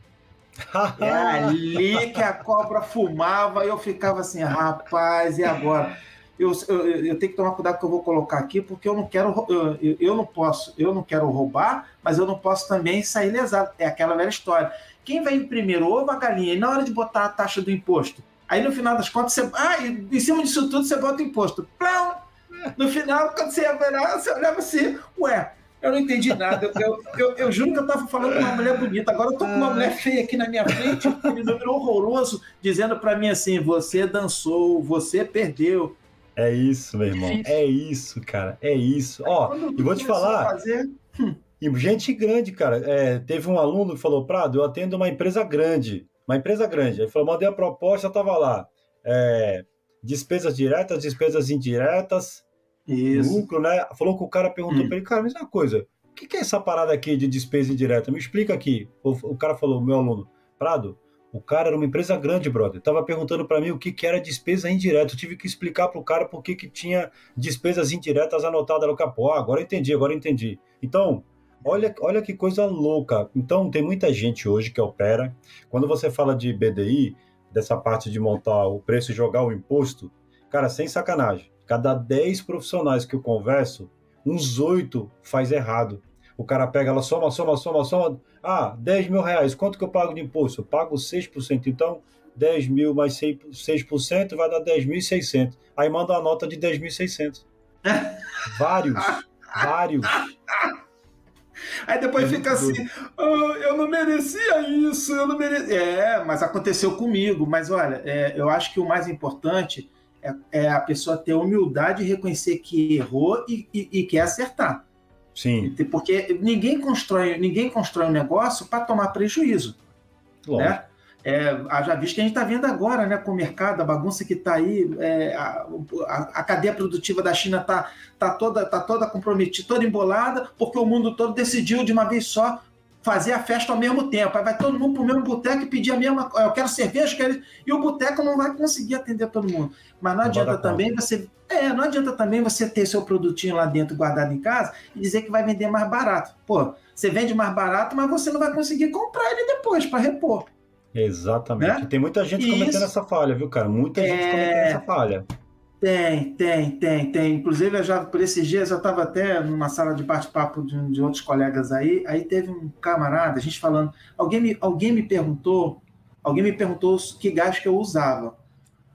Speaker 2: É ali que a cobra fumava e eu ficava assim, rapaz, e agora? Eu, eu, eu, tenho que tomar cuidado que eu vou colocar aqui, porque eu não quero, eu, eu não posso, eu não quero roubar, mas eu não posso também sair lesado. É aquela velha história. Quem vai primeiro, ovo a galinha, e na hora de botar a taxa do imposto? Aí no final das contas, você, ah, em cima disso tudo você bota o imposto. Plão! No final, quando você ia ver, você olhava assim, ué, eu não entendi nada. Eu, eu, eu, eu, juro que eu estava falando com uma mulher bonita. Agora eu tô com uma mulher feia aqui na minha frente, aquele número horroroso, dizendo para mim assim: você dançou, você perdeu.
Speaker 1: É isso, meu irmão. É isso, cara. É isso. Ó, e vou te falar. Fazer... Hum. E gente grande, cara. É, teve um aluno que falou: Prado, eu atendo uma empresa grande. Uma empresa grande. Ele falou: mandei a proposta, tava lá. É, despesas diretas, despesas indiretas,
Speaker 2: isso.
Speaker 1: lucro, né? Falou que o cara perguntou hum. para ele, cara, mesma coisa. o que, que, é essa parada aqui de despesa indireta? Me explica aqui. O, o cara falou, meu aluno, Prado, o cara era uma empresa grande, brother. Tava perguntando para mim o que, que era despesa indireta. Eu tive que explicar pro cara por que, que tinha despesas indiretas anotadas no capô. Ah, agora eu entendi, agora eu entendi. Então, olha, olha que coisa louca. Então, tem muita gente hoje que opera. Quando você fala de BDI, dessa parte de montar o preço e jogar o imposto, cara, sem sacanagem. Cada 10 profissionais que eu converso, uns 8 faz errado. O cara pega, ela soma, soma, soma, soma. Ah, 10 mil reais, quanto que eu pago de imposto? Eu pago 6%. Então, 10 mil mais 6% vai dar 10.600. Aí manda uma nota de 10.600. vários, vários.
Speaker 2: Aí depois é fica assim, oh, eu não merecia isso, eu não merecia. É, mas aconteceu comigo. Mas olha, é, eu acho que o mais importante é, é, a pessoa ter humildade e reconhecer que errou e, e, e quer acertar.
Speaker 1: Sim.
Speaker 2: Porque ninguém constrói, ninguém constrói um negócio para tomar prejuízo. Lógico. Né? É, já visto que a gente está vendo agora né, com o mercado, a bagunça que está aí, é, a, a, a, cadeia produtiva da China está tá toda, tá toda comprometida, toda embolada, porque o mundo todo decidiu de uma vez só fazer a festa ao mesmo tempo. Aí vai todo mundo para o mesmo boteco e pedir a mesma coisa. Eu quero cerveja, eu quero... e o boteco não vai conseguir atender todo mundo. Mas não, adianta também você. É, não adianta também você ter seu produtinho lá dentro guardado em casa e dizer que vai vender mais barato. Pô, você vende mais barato, mas você não vai conseguir comprar ele depois para repor.
Speaker 1: Exatamente. Né? Tem muita gente cometendo Isso... essa falha, viu, cara? Muita é... gente cometendo essa falha.
Speaker 2: Tem, tem, tem, tem. Inclusive, eu já, por esses dias, eu estava até numa sala de bate-papo de, de, outros colegas aí, aí teve um camarada, a gente falando, alguém me, alguém me perguntou, alguém me perguntou que gás que eu usava.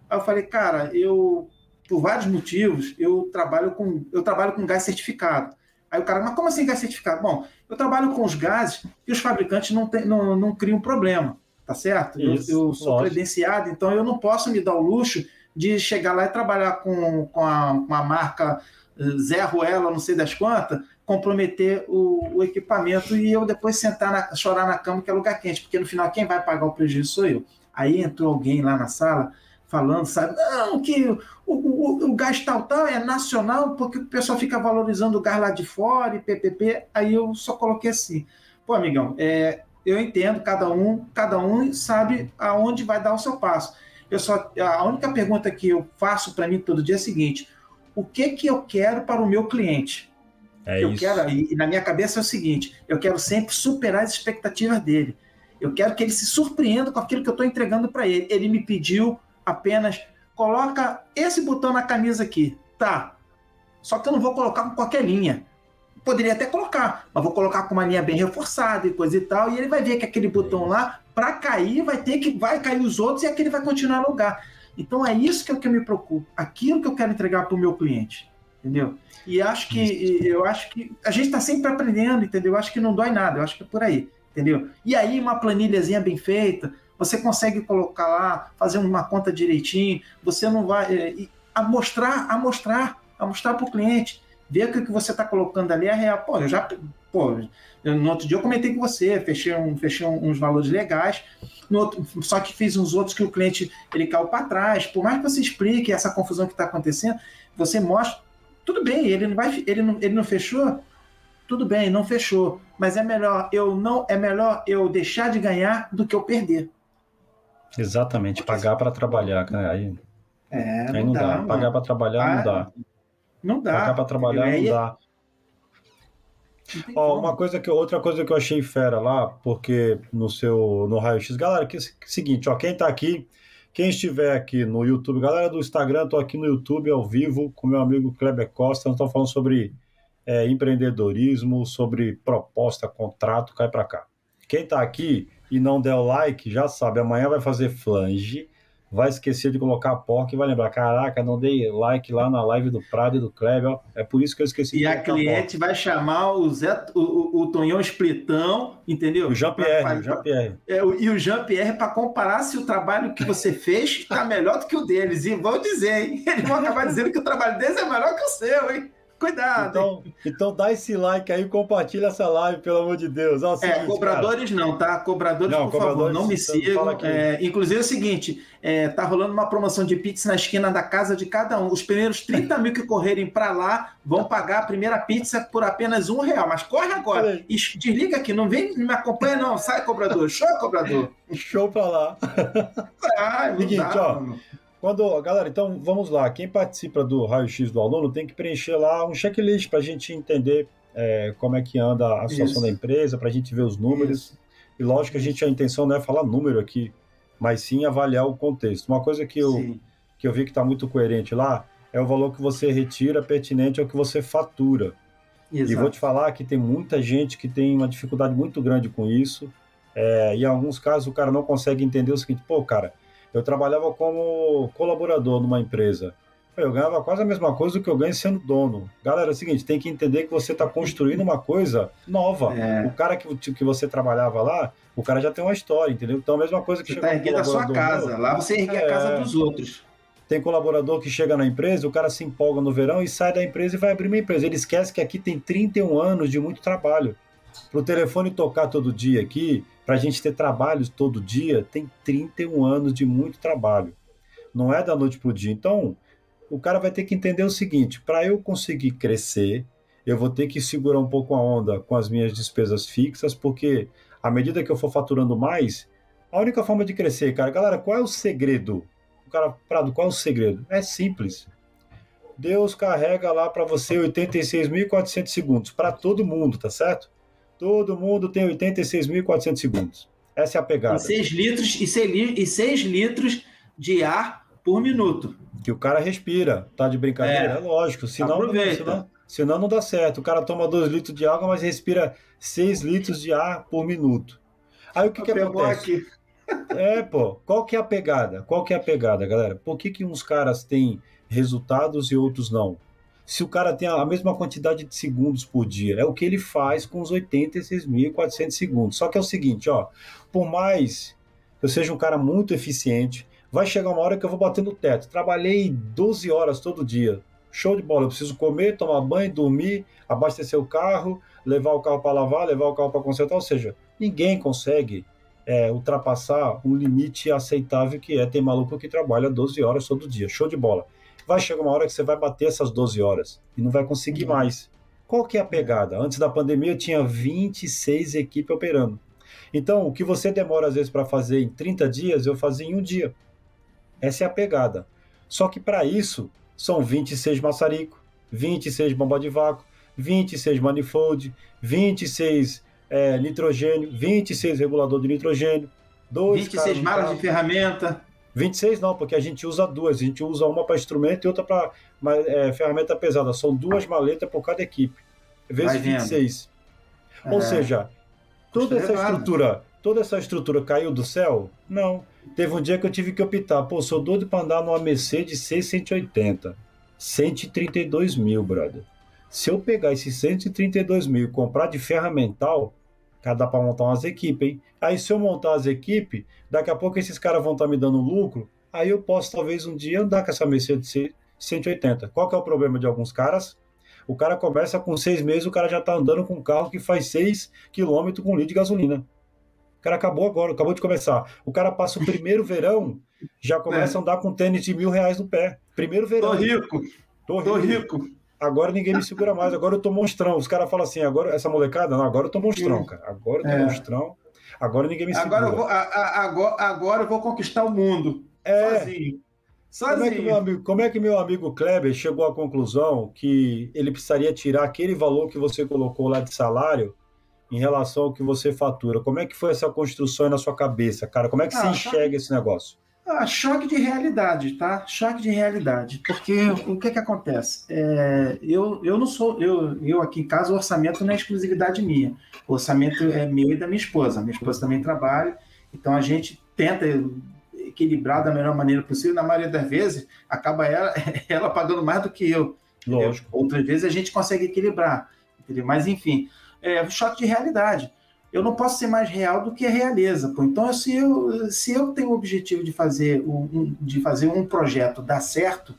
Speaker 2: Aí eu falei, cara, eu, por vários motivos, eu trabalho com, eu trabalho com gás certificado. Aí o cara, mas como assim gás certificado? Bom, eu trabalho com os gases que os fabricantes não, tem, não, não criam problema, tá certo? Isso, eu, eu sou credenciado, então eu não posso me dar o luxo de chegar lá e trabalhar com, com, a, com a marca eh, Zé Ruela, não sei das quantas, comprometer o, o, equipamento e eu depois sentar, na, chorar na cama que é lugar quente, porque no final quem vai pagar o prejuízo sou eu. Aí entrou alguém lá na sala falando, sabe, não, que o, o, o gás tal, tal é nacional, porque o pessoal fica valorizando o gás lá de fora e PPP. Aí eu só coloquei assim, pô, amigão, é, eu entendo, cada um, cada um sabe aonde vai dar o seu passo. Eu só, a única pergunta que eu faço para mim todo dia é a seguinte: o que que eu quero para o meu cliente?
Speaker 1: É
Speaker 2: eu
Speaker 1: isso.
Speaker 2: quero, e na minha cabeça é o seguinte: eu quero sempre superar as expectativas dele. Eu quero que ele se surpreenda com aquilo que eu estou entregando para ele. Ele me pediu apenas coloca esse botão na camisa aqui, tá? Só que eu não vou colocar com qualquer linha. Poderia até colocar, mas vou colocar com uma linha bem reforçada e coisa e tal. E ele vai ver que aquele botão lá para cair, vai ter que vai cair os outros e aquele vai continuar no lugar. Então é isso que, é que eu me preocupo, aquilo que eu quero entregar para o meu cliente, entendeu? E acho que eu acho que a gente está sempre aprendendo, entendeu? Eu acho que não dói nada, eu acho que é por aí, entendeu? E aí uma planilhazinha bem feita, você consegue colocar lá, fazer uma conta direitinho, você não vai é, a mostrar, a mostrar, a mostrar para o cliente, ver que o que você está colocando ali é real. Pô, eu já pô, no outro dia eu comentei com você, fechei, um, fechei uns valores legais, outro, só que fiz uns outros que o cliente ele caiu para trás. Por mais que você explique essa confusão que está acontecendo, você mostra, tudo bem, ele não vai, ele não, ele não fechou, tudo bem, não fechou, mas é melhor eu não, é melhor eu deixar de ganhar do que eu perder.
Speaker 1: Exatamente, pagar para trabalhar, cara. Aí, é, aí não, dá. dá. Pagar para trabalhar ah, não dá.
Speaker 2: Não dá.
Speaker 1: Pagar para trabalhar não dá. Ó, uma coisa que outra coisa que eu achei fera lá, porque no seu no raio X, galera, que, que seguinte, ó, quem tá aqui, quem estiver aqui no YouTube, galera do Instagram, tô aqui no YouTube ao vivo com meu amigo Kleber Costa, nós estamos falando sobre é, empreendedorismo, sobre proposta, contrato, cai para cá. Quem tá aqui e não der o like, já sabe, amanhã vai fazer flange vai esquecer de colocar a porca e vai lembrar, caraca, não dei like lá na live do Prado e do Kleber, é por isso que eu esqueci
Speaker 2: e a cliente a vai chamar o, Zé, o, o, o Tonhão Splitão, entendeu?
Speaker 1: O Jean-Pierre, Jean-Pierre.
Speaker 2: É, e o Jean-Pierre para comparar se o trabalho que você fez está melhor do que o deles, e vão dizer, hein? Eles vão acabar dizendo que o trabalho deles é melhor que o seu, hein? Cuidado!
Speaker 1: Então, então dá esse like aí, compartilha essa live, pelo amor de Deus.
Speaker 2: Ó, é, seguinte, cobradores cara. não, tá? Cobradores, não, por cobradores, favor, não me sigam. É, inclusive é o seguinte, é, tá rolando uma promoção de pizza na esquina da casa de cada um. Os primeiros 30 mil que correrem para lá vão pagar a primeira pizza por apenas um real. Mas corre agora. E desliga aqui, não vem me acompanha não. Sai, cobrador. Show, cobrador.
Speaker 1: Show pra lá.
Speaker 2: Ah, Seguinte, dá, ó. Mano.
Speaker 1: Quando, galera, então vamos lá. Quem participa do raio-x do aluno tem que preencher lá um checklist para a gente entender é, como é que anda a situação Isso. da empresa, para a gente ver os números. Isso. E lógico que a gente a intenção não é falar número aqui, mas sim avaliar o contexto. Uma coisa que eu, que eu vi que está muito coerente lá é o valor que você retira pertinente ao que você fatura. Exato. E vou te falar que tem muita gente que tem uma dificuldade muito grande com isso. É, e em alguns casos o cara não consegue entender o seguinte: pô, cara, eu trabalhava como colaborador numa empresa. Eu ganhava quase a mesma coisa do que eu ganho sendo dono. Galera, é o seguinte, tem que entender que você está construindo uma coisa nova. É. O cara que, que você trabalhava lá, o cara já tem uma história, entendeu? Então, a mesma coisa que
Speaker 2: você está erguendo a sua casa. Meu, lá você ergue é... a casa dos outros.
Speaker 1: Tem colaborador que chega na empresa, o cara se empolga no verão e sai da empresa e vai abrir uma empresa. Ele esquece que aqui tem 31 anos de muito trabalho. Para o telefone tocar todo dia aqui, para a gente ter trabalhos todo dia, tem 31 anos de muito trabalho. Não é da noite para o dia. Então, o cara vai ter que entender o seguinte: para eu conseguir crescer, eu vou ter que segurar um pouco a onda com as minhas despesas fixas, porque à medida que eu for faturando mais, a única forma de crescer, cara, galera, qual é o segredo? O cara, Prado, qual é o segredo? É simples. Deus carrega lá para você 86.400 segundos para todo mundo, tá certo? Todo mundo tem 86.400 segundos. Essa é a pegada. E
Speaker 2: 6 litros, e 6, e 6 litros de ar por minuto.
Speaker 1: Que o cara respira. Tá de brincadeira? É, é lógico. Senão, não, senão, senão não dá certo. O cara toma 2 litros de água, mas respira 6 litros de ar por minuto. Aí o que, que acontece? Aqui. É, pô. Qual que é a pegada? Qual que é a pegada, galera? Por que, que uns caras têm resultados e outros não? Se o cara tem a mesma quantidade de segundos por dia. É o que ele faz com os 86.400 segundos. Só que é o seguinte, ó, por mais que eu seja um cara muito eficiente, vai chegar uma hora que eu vou bater no teto. Trabalhei 12 horas todo dia. Show de bola, eu preciso comer, tomar banho, dormir, abastecer o carro, levar o carro para lavar, levar o carro para consertar, ou seja, ninguém consegue é, ultrapassar um limite aceitável que é ter maluco que trabalha 12 horas todo dia. Show de bola vai chegar uma hora que você vai bater essas 12 horas e não vai conseguir uhum. mais. Qual que é a pegada? Antes da pandemia eu tinha 26 equipes operando. Então, o que você demora às vezes para fazer em 30 dias, eu fazia em um dia. Essa é a pegada. Só que para isso, são 26 maçarico, 26 bomba de vácuo, 26 manifold, 26 é, nitrogênio, 26 regulador de nitrogênio,
Speaker 2: dois 26 malas de ferramenta.
Speaker 1: 26 não, porque a gente usa duas. A gente usa uma para instrumento e outra para é, ferramenta pesada. São duas maletas por cada equipe. Vezes 26. É. Ou seja, toda essa estrutura, toda essa estrutura caiu do céu? Não. Teve um dia que eu tive que optar. Pô, sou doido para andar numa Mercedes 680. 132 mil, brother. Se eu pegar esses 132 mil e comprar de ferramental, Cara, dá para montar umas equipes, hein? Aí se eu montar as equipes, daqui a pouco esses caras vão estar tá me dando lucro, aí eu posso talvez um dia andar com essa Mercedes 180. Qual que é o problema de alguns caras? O cara começa com seis meses, o cara já está andando com um carro que faz 6 km com litro de gasolina. O cara acabou agora, acabou de começar. O cara passa o primeiro verão, já começa é. a andar com tênis de mil reais no pé. Primeiro verão.
Speaker 2: Tô rico. Tô rico. Tô rico
Speaker 1: agora ninguém me segura mais, agora eu tô monstrão. Os caras falam assim, agora essa molecada, não, agora eu tô monstrão, cara. Agora eu tô é. monstrão. Agora ninguém me segura.
Speaker 2: Agora eu vou, a, a, agora, agora eu vou conquistar o mundo. É. Sozinho.
Speaker 1: Sozinho. Como é, que meu amigo, como é que meu amigo Kleber chegou à conclusão que ele precisaria tirar aquele valor que você colocou lá de salário em relação ao que você fatura? Como é que foi essa construção na sua cabeça, cara? Como é que ah, você enxerga esse negócio?
Speaker 2: Ah, choque de realidade, tá? Choque de realidade. Porque o que que acontece? É, eu, eu não sou, eu, eu aqui em casa, o orçamento não é exclusividade minha. O orçamento é meu e da minha esposa. Minha esposa também trabalha, então a gente tenta equilibrar da melhor maneira possível. Na maioria das vezes, acaba ela, ela pagando mais do que eu. Lógico. Outras vezes a gente consegue equilibrar. Entendeu? Mas, enfim, é choque de realidade eu não posso ser mais real do que a realeza. Pô. Então, se eu, se eu tenho o objetivo de fazer um, de fazer um projeto dar certo,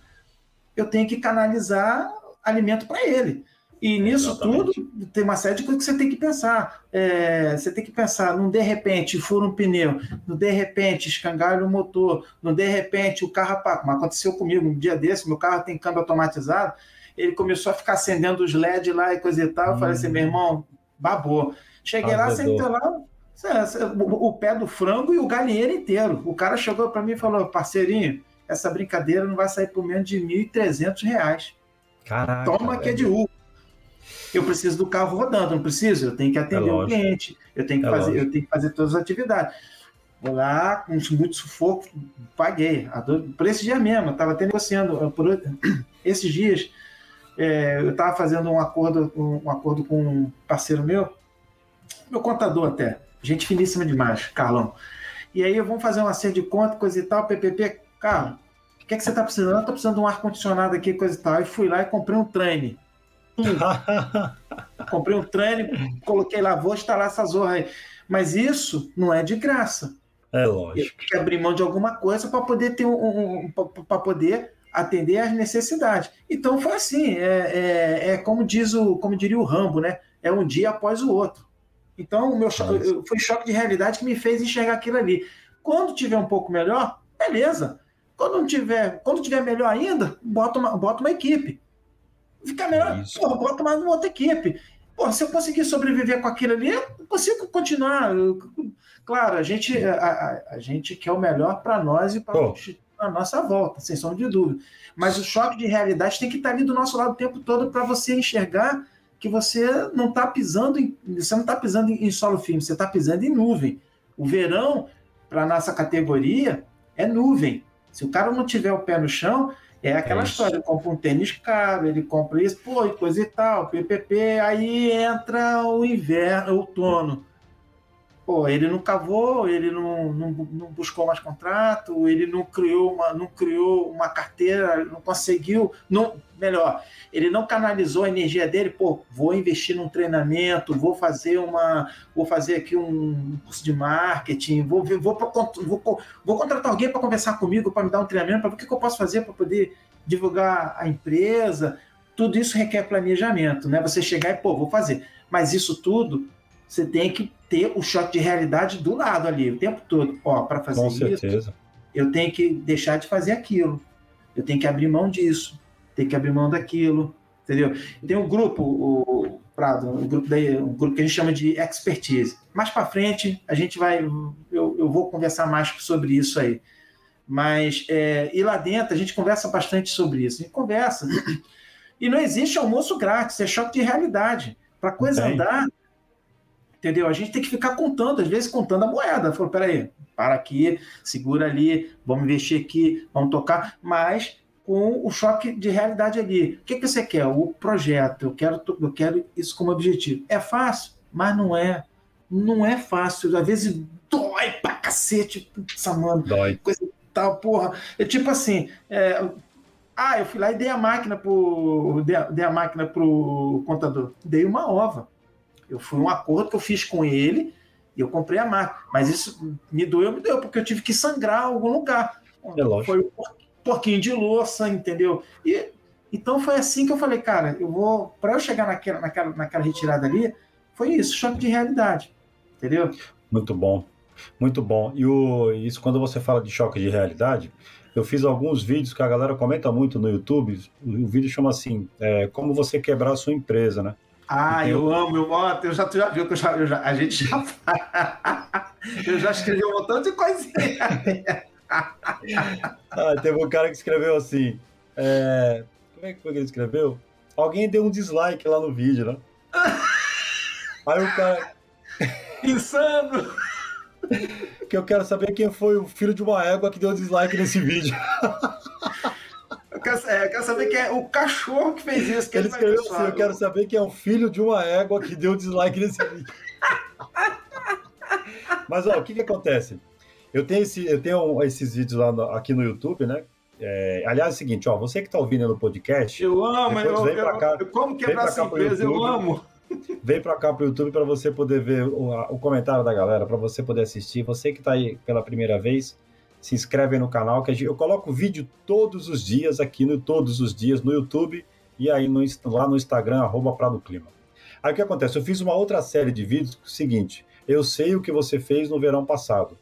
Speaker 2: eu tenho que canalizar alimento para ele. E nisso Exatamente. tudo tem uma série de coisas que você tem que pensar. É, você tem que pensar, não de repente fura um pneu, não de repente escangalha o motor, não de repente o carro apaga. Como aconteceu comigo um dia desse, meu carro tem câmbio automatizado, ele começou a ficar acendendo os LED lá e coisa e tal. Hum. Eu falei assim, meu irmão, babou. Cheguei lá, sentei lá, o pé do frango e o galinheiro inteiro. O cara chegou para mim e falou, parceirinho, essa brincadeira não vai sair por menos de R$ 1.300. Caraca, Toma que é de U. Eu preciso do carro rodando, não preciso? Eu tenho que atender é o cliente, eu tenho que, é fazer, eu tenho que fazer todas as atividades. Vou lá, com muito sufoco, paguei. Por esse dia mesmo, eu estava até negociando. Por esses dias, é, eu estava fazendo um acordo, um acordo com um parceiro meu, meu contador até, gente finíssima demais, Carlão. E aí vamos fazer uma série de conta, coisa e tal, PPP. Carlos, o que, é que você está precisando? Eu estou precisando de um ar-condicionado aqui, coisa e tal. E fui lá e comprei um trem. comprei um trem, coloquei lá, vou instalar essa zorra aí. Mas isso não é de graça.
Speaker 1: É lógico.
Speaker 2: Tem que abrir mão de alguma coisa para poder ter um, um, um para poder atender às necessidades. Então foi assim, é, é, é, como diz o, como diria o Rambo, né? É um dia após o outro. Então o meu cho foi choque de realidade que me fez enxergar aquilo ali. Quando tiver um pouco melhor, beleza. Quando não tiver, quando tiver melhor ainda, bota uma, bota uma equipe. Ficar melhor, porra, bota mais uma outra equipe. Porra, se eu conseguir sobreviver com aquilo ali, eu consigo continuar. Claro, a gente, a, a, a gente quer o melhor para nós e para a nossa volta, sem sombra de dúvida. Mas o choque de realidade tem que estar ali do nosso lado o tempo todo para você enxergar que você não está pisando em, você não está pisando em, solo firme, você está pisando em nuvem. O verão para nossa categoria é nuvem. Se o cara não tiver o pé no chão, é aquela é história, ele compra um tênis caro, ele compra isso, pô, e coisa e tal, PPP, aí entra o inverno, outono pô, ele não cavou, ele não, não, não, buscou mais contrato, ele não criou uma, não criou uma carteira, não conseguiu, não, melhor, ele não canalizou a energia dele, pô, vou investir num treinamento, vou fazer uma, vou fazer aqui um curso de marketing, vou vou, vou, vou, contratar alguém para conversar comigo, para me dar um treinamento, para o que eu posso fazer para poder divulgar a empresa. Tudo isso requer planejamento, né? Você chegar e, pô, vou fazer. Mas isso tudo você tem que ter o choque de realidade do lado ali, o tempo todo. Ó, para fazer Com isso, certeza. eu tenho que deixar de fazer aquilo. Eu tenho que abrir mão disso. Tenho que abrir mão daquilo. Entendeu? Tem um grupo, o Prado, um grupo, daí, um grupo que a gente chama de expertise. Mais para frente, a gente vai. Eu, eu vou conversar mais sobre isso aí. Mas, é, e lá dentro, a gente conversa bastante sobre isso. A gente conversa. E não existe almoço grátis, é choque de realidade. Para coisa andar, Entendeu? A gente tem que ficar contando, às vezes contando a moeda. Falou, peraí, para aqui, segura ali, vamos investir aqui, vamos tocar, mas com o choque de realidade ali. O que, que você quer? O projeto, eu quero, eu quero isso como objetivo. É fácil, mas não é. Não é fácil. Às vezes dói pra cacete. Putz, mano. Dói. Coisa tal, porra. É tipo assim. É, ah, eu fui lá e dei a máquina pro. Dei a, dei a máquina pro contador. Dei uma ova. Eu fui um acordo que eu fiz com ele e eu comprei a máquina. Mas isso me doeu, me doeu, porque eu tive que sangrar algum lugar. É lógico. Foi um porquinho de louça, entendeu? E então foi assim que eu falei, cara, eu vou. Para eu chegar naquela, naquela, naquela retirada ali, foi isso, choque de realidade. Entendeu?
Speaker 1: Muito bom. Muito bom. E o, isso, quando você fala de choque de realidade, eu fiz alguns vídeos que a galera comenta muito no YouTube. O vídeo chama assim: é, Como você quebrar a sua empresa, né?
Speaker 2: Ah, eu, eu amo, eu, ó, eu já, tu já viu que eu já, eu já, a gente já. eu já escrevi um montão de coisinha.
Speaker 1: ah, teve um cara que escreveu assim. É... Como é que foi que ele escreveu? Alguém deu um dislike lá no vídeo, né? Aí o cara.
Speaker 2: Insano!
Speaker 1: que eu quero saber quem foi o filho de uma égua que deu dislike nesse vídeo.
Speaker 2: Eu quero, é, eu quero, saber quem é o cachorro que fez isso. Que
Speaker 1: ele, ele escreveu assim: Eu quero saber quem é o filho de uma égua que deu dislike nesse vídeo. Mas, ó, o que que acontece? Eu tenho, esse, eu tenho esses vídeos lá no, aqui no YouTube, né? É, aliás, é o seguinte, ó, você que está ouvindo no podcast.
Speaker 2: Eu amo, eu, vem eu, cá, eu, como quebrar essa empresa, eu amo.
Speaker 1: Vem para cá para o YouTube para você poder ver o, o comentário da galera, para você poder assistir. Você que está aí pela primeira vez, se inscreve no canal, que eu coloco vídeo todos os dias aqui no todos os dias no YouTube e aí no, lá no Instagram, arroba Prado Clima. Aí o que acontece? Eu fiz uma outra série de vídeos, seguinte, eu sei o que você fez no verão passado.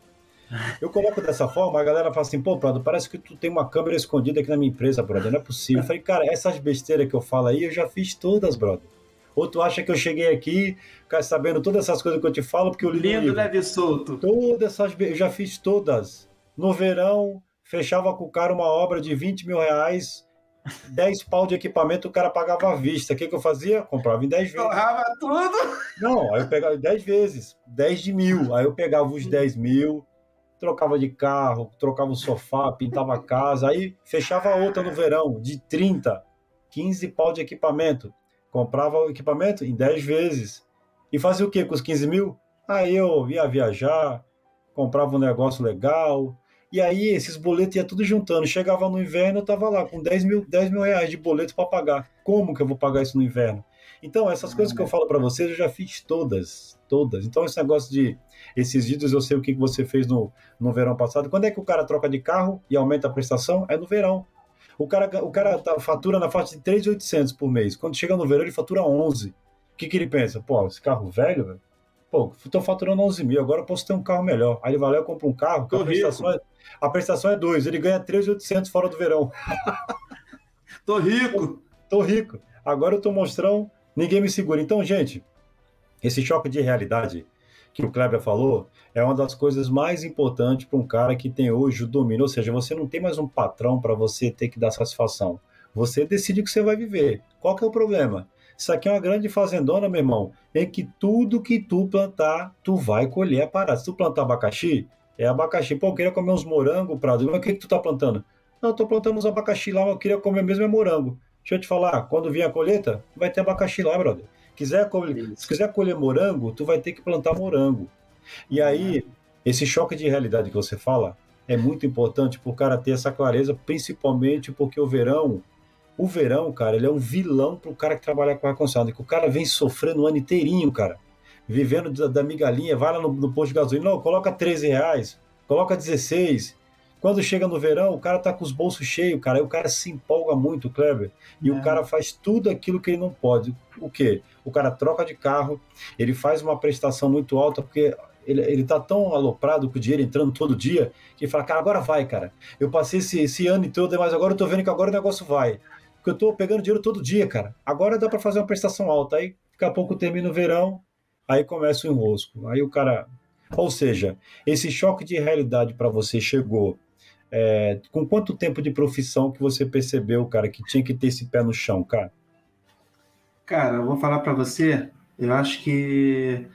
Speaker 1: Eu coloco dessa forma, a galera fala assim, pô, Prado, parece que tu tem uma câmera escondida aqui na minha empresa, brother, não é possível. Eu falei, cara, essas besteiras que eu falo aí, eu já fiz todas, brother. Ou tu acha que eu cheguei aqui sabendo todas essas coisas que eu te falo, porque eu
Speaker 2: li Lindo, leve solto.
Speaker 1: Todas essas, eu já fiz todas. No verão, fechava com o cara uma obra de 20 mil reais, 10 pau de equipamento, o cara pagava à vista. O que, que eu fazia? Comprava em 10 vezes.
Speaker 2: Torrava tudo?
Speaker 1: Não, aí eu pegava 10 vezes, 10 de mil. Aí eu pegava os 10 mil, trocava de carro, trocava o sofá, pintava a casa, aí fechava outra no verão, de 30, 15 pau de equipamento. Comprava o equipamento em 10 vezes. E fazia o que com os 15 mil? Aí eu ia viajar, comprava um negócio legal, e aí esses boletos ia tudo juntando. Chegava no inverno, eu tava lá com 10 mil, 10 mil reais de boleto para pagar. Como que eu vou pagar isso no inverno? Então, essas coisas que eu falo para vocês, eu já fiz todas, todas. Então, esse negócio de esses vídeos, eu sei o que você fez no, no verão passado. Quando é que o cara troca de carro e aumenta a prestação? É no verão. O cara, o cara tá, fatura na faixa de 3,800 por mês. Quando chega no verão, ele fatura 11. O que, que ele pensa? Pô, esse carro velho, velho? Pô, estou faturando 11 mil, agora eu posso ter um carro melhor. Aí ele vai lá e compra um carro, a prestação, é, a prestação é 2, ele ganha 3,800 fora do verão.
Speaker 2: tô rico.
Speaker 1: Tô, tô rico. Agora eu tô mostrando, ninguém me segura. Então, gente, esse choque de realidade que o Kleber falou é uma das coisas mais importantes para um cara que tem hoje o domínio. Ou seja, você não tem mais um patrão para você ter que dar satisfação. Você decide o que você vai viver. Qual que é o problema? Isso aqui é uma grande fazendona, meu irmão, em que tudo que tu plantar, tu vai colher a parada. Se tu plantar abacaxi, é abacaxi. Pô, eu queria comer uns morangos, Prado. Mas o que, que tu tá plantando? Não, eu tô plantando uns abacaxi lá, mas eu queria comer mesmo é morango. Deixa eu te falar, quando vier a colheita, vai ter abacaxi lá, brother. Quiser colher, se quiser colher morango, tu vai ter que plantar morango. E aí, esse choque de realidade que você fala é muito importante para o cara ter essa clareza, principalmente porque o verão o verão, cara, ele é um vilão pro cara que trabalha com ar-condicionado, que o cara vem sofrendo o ano inteirinho, cara. Vivendo da, da migalhinha, vai lá no, no, posto de gasolina, não, coloca 13 reais, coloca 16. Quando chega no verão, o cara tá com os bolsos cheios, cara, aí o cara se empolga muito, Kleber, e é. o cara faz tudo aquilo que ele não pode. O quê? O cara troca de carro, ele faz uma prestação muito alta, porque ele, ele tá tão aloprado com o dinheiro entrando todo dia, que ele fala, cara, agora vai, cara. Eu passei esse, esse ano todo, mas agora eu tô vendo que agora o negócio vai porque eu tô pegando dinheiro todo dia, cara. Agora dá para fazer uma prestação alta. Aí daqui a pouco termina o verão, aí começa o enrosco. Aí o cara. Ou seja, esse choque de realidade para você chegou. É, com quanto tempo de profissão que você percebeu, cara, que tinha que ter esse pé no chão, cara?
Speaker 2: Cara, eu vou falar para você, eu acho que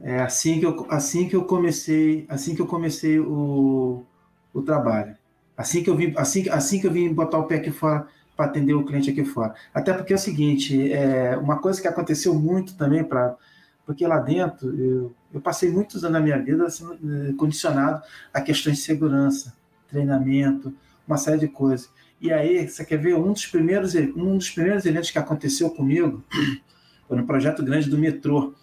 Speaker 2: é assim que eu, assim que eu comecei, assim que eu comecei o, o trabalho. Assim que eu vim, assim, assim que eu vim botar o pé aqui fora para atender o cliente aqui fora. Até porque é o seguinte, é, uma coisa que aconteceu muito também para porque lá dentro eu, eu, passei muitos anos da minha vida assim, é, condicionado a questões de segurança, treinamento, uma série de coisas. E aí, você quer ver um dos primeiros um dos primeiros eventos que aconteceu comigo foi no projeto grande do metrô.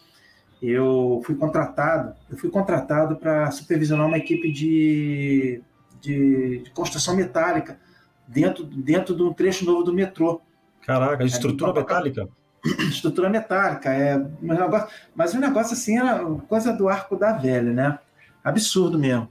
Speaker 2: Eu fui contratado, eu fui contratado para supervisionar uma equipe de, de, de construção metálica dentro, dentro de um trecho novo do metrô.
Speaker 1: Caraca, estrutura é, metálica?
Speaker 2: Estrutura metálica, é. Mas, negócio, mas o negócio assim era coisa do arco da velha, né? Absurdo mesmo.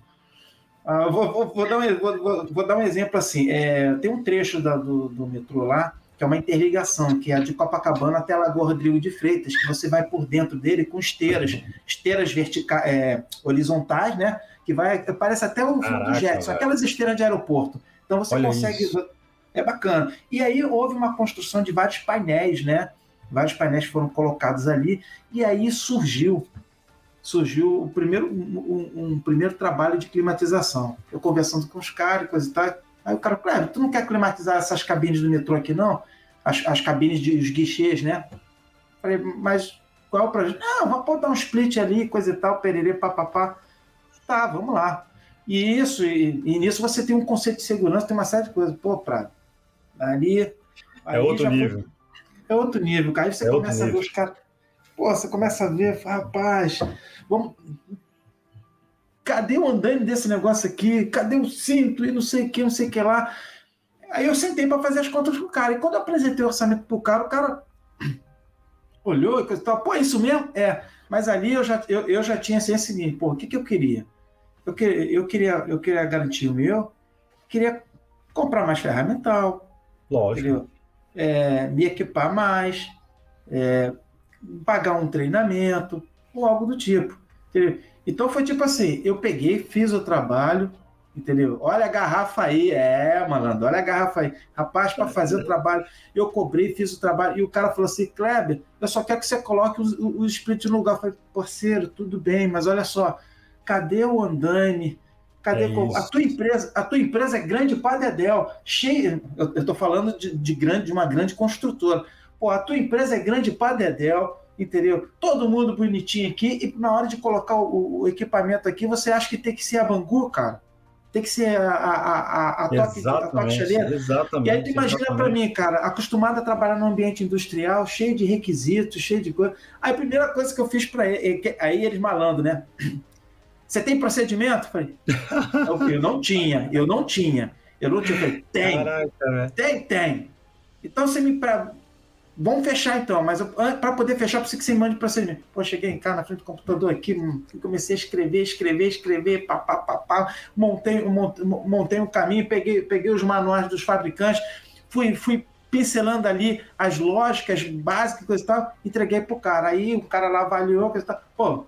Speaker 2: Ah, vou, vou, vou, dar um, vou, vou, dar um exemplo assim. É, tem um trecho da, do, do metrô lá, que é uma interligação, que é de Copacabana até a Lagoa Rodrigo de Freitas, que você vai por dentro dele com esteiras, esteiras verticais, é, horizontais, né? Que vai, parece até o filme do Jetson, aquelas esteiras de aeroporto. Então você Olha consegue. Isso. É bacana. E aí houve uma construção de vários painéis, né? Vários painéis foram colocados ali, e aí surgiu surgiu o primeiro, um, um primeiro trabalho de climatização. Eu conversando com os caras, coisa e tal. Aí o cara, claro, tu não quer climatizar essas cabines do metrô aqui, não? As, as cabines de os guichês, né? Falei, mas qual é o projeto? Não, vamos dar um split ali, coisa e tal, pererê, papapá. Tá, vamos lá. E isso, e, e, nisso você tem um conceito de segurança, tem uma série de coisas. Pô, Prado, ali.
Speaker 1: É outro nível.
Speaker 2: é outro nível, cara. Aí você é começa a ver os caras. Pô, você começa a ver, rapaz, vamos. Cadê o andame desse negócio aqui? Cadê o cinto e não sei o que, não sei o que lá? Aí eu sentei para fazer as contas com o cara. E quando eu apresentei o orçamento pro cara, o cara olhou e tal, pô, é isso mesmo? É. Mas ali eu já, eu, eu já tinha assim, o seguinte, pô, o que, que eu queria? Eu, que, eu, queria, eu queria garantir o meu, queria comprar mais ferramental.
Speaker 1: Lógico.
Speaker 2: É, me equipar mais, é, pagar um treinamento, ou algo do tipo. Entendeu? Então foi tipo assim, eu peguei, fiz o trabalho, entendeu? Olha a garrafa aí, é, malandro, olha a garrafa aí. Rapaz, para fazer o trabalho, eu cobrei, fiz o trabalho, e o cara falou assim, Kleber, eu só quero que você coloque os, os split no lugar. Eu falei, parceiro, tudo bem, mas olha só, cadê o andaime? Cadê é a tua empresa? A tua empresa é grande para Dedel, cheia. Eu estou falando de, de, grande, de uma grande construtora. Pô, a tua empresa é grande para Dedel, entendeu? Todo mundo bonitinho aqui, e na hora de colocar o, o, equipamento aqui, você acha que tem que ser a Bangu, cara? Tem que ser a, a, a, a toque,
Speaker 1: exatamente, a Exatamente.
Speaker 2: E aí tu imagina para mim, cara, acostumado a trabalhar no ambiente industrial, cheio de requisitos, cheio de coisa. Aí a primeira coisa que eu fiz para ele, aí eles malandro, né? Você tem procedimento? Eu falei, eu não tinha, eu não tinha. Eu não tinha. Eu falei, tem. Caraca, tem, tem. Então você me. Pra... Vamos fechar então, mas para poder fechar, preciso que você mande procedimento. Pô, cheguei em casa na frente do computador aqui, hum, comecei a escrever, escrever, escrever, pá, pá, pá, pá. Montei, montei, montei um caminho, peguei, peguei os manuais dos fabricantes, fui, fui pincelando ali as lógicas básicas coisa e tal, entreguei pro cara. Aí o cara lá avaliou, coisa e tal. Pô,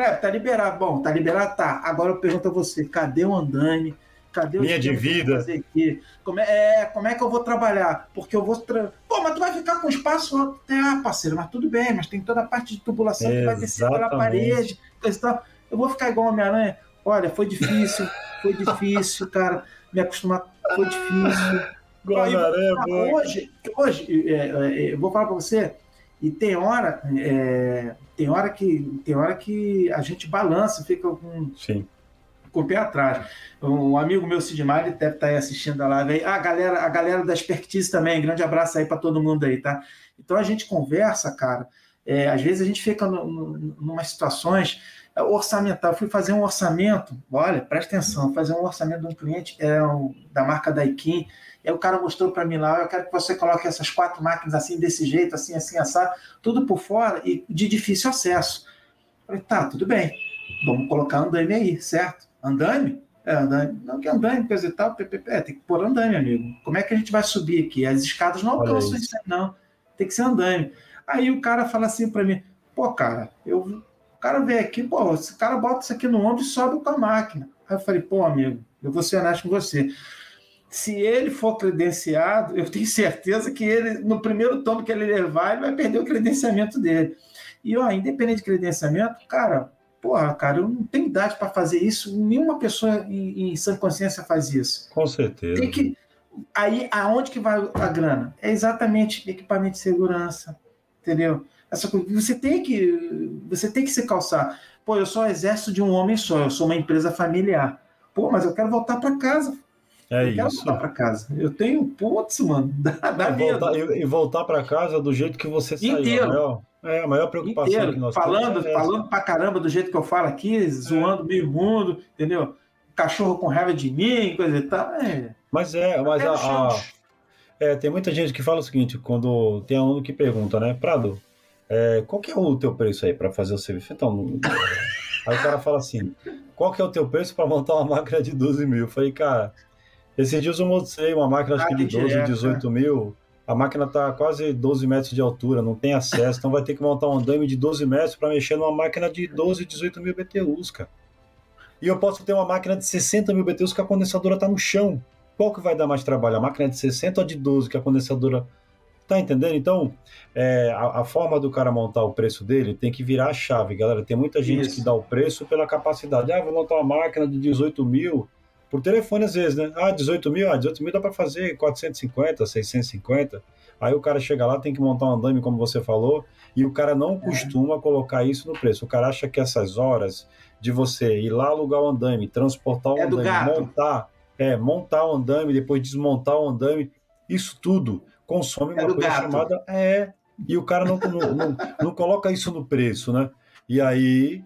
Speaker 2: é, tá liberado. Bom, tá liberado? Tá. Agora eu pergunto a você, cadê o andame? Cadê o
Speaker 1: Linha de vida.
Speaker 2: Aqui? Como é, é, como é que eu vou trabalhar? Porque eu vou. Tra... Pô, mas tu vai ficar com espaço. Ah, parceiro, mas tudo bem, mas tem toda a parte de tubulação que vai descer pela parede. Então, eu vou ficar igual Homem-Aranha. Olha, foi difícil, foi difícil, cara. Me acostumar, foi difícil.
Speaker 1: Homem-Aranha,
Speaker 2: hoje, hoje é, é, eu vou falar pra você, e tem hora, é, tem hora que tem hora que a gente balança, fica com,
Speaker 1: Sim.
Speaker 2: com o pé atrás. Um amigo meu, Sidmar, ele deve estar aí assistindo a live aí. Ah, a galera, a galera da expertise também, grande abraço aí para todo mundo aí, tá? Então a gente conversa, cara. É, às vezes a gente fica no, no, numa situações é, orçamental. Eu fui fazer um orçamento, olha, presta atenção, fazer um orçamento de um cliente é, um, da marca Daikin Aí o cara mostrou para mim lá, eu quero que você coloque essas quatro máquinas assim, desse jeito, assim, assim, assado, tudo por fora e de difícil acesso. Eu falei, tá, tudo bem, vamos colocar andame aí, certo? Andame? É, andame. Não, que andame, coisa e tal, PPP. É, tem que pôr andame, amigo. Como é que a gente vai subir aqui? As escadas não alcançam isso aí, não. Tem que ser andame. Aí o cara fala assim para mim, pô, cara, eu, o cara vem aqui, pô, esse cara bota isso aqui no ombro e sobe com a máquina. Aí eu falei, pô, amigo, eu vou ser honesto com você se ele for credenciado, eu tenho certeza que ele, no primeiro tomo que ele levar, ele vai perder o credenciamento dele. E, ó, independente de credenciamento, cara, porra, cara, eu não tenho idade para fazer isso. Nenhuma pessoa em, em sã consciência faz isso.
Speaker 1: Com certeza.
Speaker 2: Tem que, aí, aonde que vai a grana? É exatamente equipamento de segurança, entendeu? Essa coisa, você tem que, você tem que se calçar. Pô, eu sou exército de um homem só, eu sou uma empresa familiar. Pô, mas eu quero voltar para casa
Speaker 1: é
Speaker 2: eu
Speaker 1: isso.
Speaker 2: quero voltar para casa. Eu tenho, putz, mano, dá, dá
Speaker 1: e voltar, e, voltar para casa do jeito que você saiu. Inteiro. Maior, é a maior preocupação Inteiro. que nós
Speaker 2: falando, temos. É falando pra caramba do jeito que eu falo aqui, é. zoando meio mundo, entendeu? Cachorro com raiva de mim, coisa e tal. É.
Speaker 1: Mas é, mas a, a, é, tem muita gente que fala o seguinte, quando tem aluno que pergunta, né, Prado, é, qual que é o teu preço aí para fazer o serviço? Então, aí o cara fala assim, qual que é o teu preço para montar uma máquina de 12 mil? Eu falei, cara, esses dias eu mostrei uma máquina acho que de 12, direto, 18 né? mil. A máquina está quase 12 metros de altura, não tem acesso, então vai ter que montar um andame de 12 metros para mexer numa máquina de 12, 18 mil BTUs, cara. E eu posso ter uma máquina de 60 mil BTUs que a condensadora está no chão. Qual que vai dar mais trabalho? A máquina de 60 ou de 12 que a condensadora. Tá entendendo? Então, é, a, a, forma do cara montar o preço dele tem que virar a chave, galera. Tem muita gente Isso. que dá o preço pela capacidade. Ah, vou montar uma máquina de 18 mil por telefone às vezes, né? Ah, 18 mil, ah, 18 mil dá para fazer 450, 650. Aí o cara chega lá, tem que montar um andame, como você falou, e o cara não é. costuma colocar isso no preço. O cara acha que essas horas de você ir lá alugar o andame, transportar o é andame, montar, é, montar o andame, depois desmontar o andame, isso tudo consome é uma coisa gato. chamada. É. E o cara não, não, não, não, coloca isso no preço, né? E aí,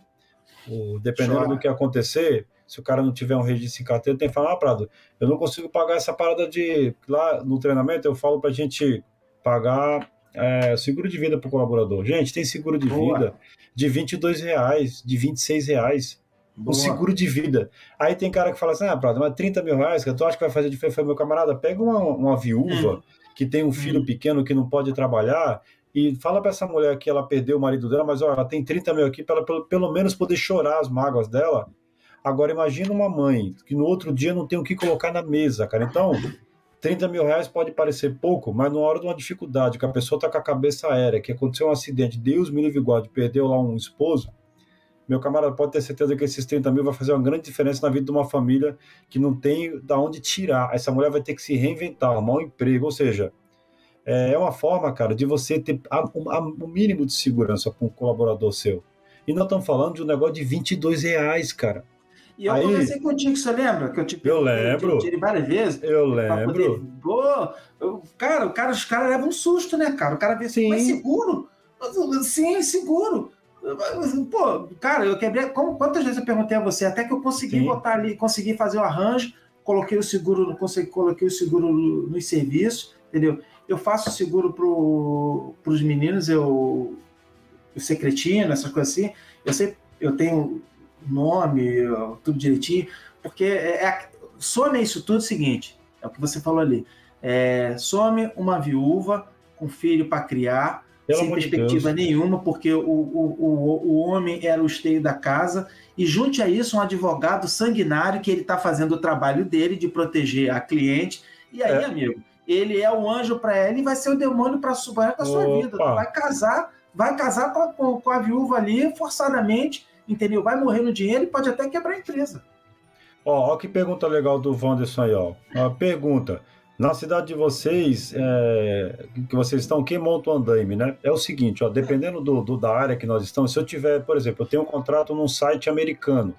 Speaker 1: dependendo Chora. do que acontecer, se o cara não tiver um registro em carteira, tem que falar, ah, Prado, eu não consigo pagar essa parada de. Lá no treinamento eu falo para a gente pagar é, seguro de vida para o colaborador. Gente, tem seguro de Boa. vida de 22 reais, de 26 reais. Boa. O seguro de vida. Aí tem cara que fala assim: ah, Prado, mas 30 mil reais, que tu acha que vai fazer diferença? Meu camarada, pega uma, uma viúva hum. que tem um filho hum. pequeno que não pode trabalhar e fala para essa mulher que ela perdeu o marido dela, mas ó, ela tem 30 mil aqui para ela pelo, pelo menos poder chorar as mágoas dela. Agora imagina uma mãe que no outro dia não tem o que colocar na mesa, cara. Então, 30 mil reais pode parecer pouco, mas na hora de uma dificuldade, que a pessoa está com a cabeça aérea, que aconteceu um acidente, Deus me livre guarde, perdeu lá um esposo, meu camarada pode ter certeza que esses 30 mil vai fazer uma grande diferença na vida de uma família que não tem da onde tirar. Essa mulher vai ter que se reinventar, arrumar um emprego, ou seja, é, é uma forma, cara, de você ter o mínimo de segurança com um colaborador seu. E nós estamos falando de um negócio de 22 reais, cara.
Speaker 2: E eu Aí, conversei contigo, você lembra? Que eu te
Speaker 1: eu lembro.
Speaker 2: Eu várias vezes.
Speaker 1: Eu lembro. Poder,
Speaker 2: pô, eu, cara, o cara, os caras levam um susto, né, cara? O cara vê assim, mas seguro? Sim, seguro. Pô, cara, eu quebrei. Como, quantas vezes eu perguntei a você? Até que eu consegui Sim. botar ali, consegui fazer o arranjo, coloquei o seguro, consegui, coloquei o seguro nos serviços, entendeu? Eu faço seguro para os meninos, eu, o secretino, essas coisas assim. Eu sei, eu tenho nome, tudo direitinho, porque é, é, some isso tudo é o seguinte, é o que você falou ali. É, some uma viúva com filho para criar, Pelo sem perspectiva de nenhuma, porque o, o, o, o homem era o esteio da casa, e junte a isso um advogado sanguinário que ele está fazendo o trabalho dele de proteger a cliente. E aí, é. amigo, ele é o anjo para ela e vai ser o demônio para a sua vida. Tu vai casar, vai casar com, com, a viúva ali forçadamente, entendeu? Vai morrer no dinheiro e pode até quebrar a empresa.
Speaker 1: Ó, ó que pergunta legal do Wanderson aí, ó. pergunta. Na cidade de vocês, é, que vocês estão, quem monta o andaime, né? É o seguinte, ó, dependendo do, do, da área que nós estamos, se eu tiver, por exemplo, eu tenho um contrato num site americano.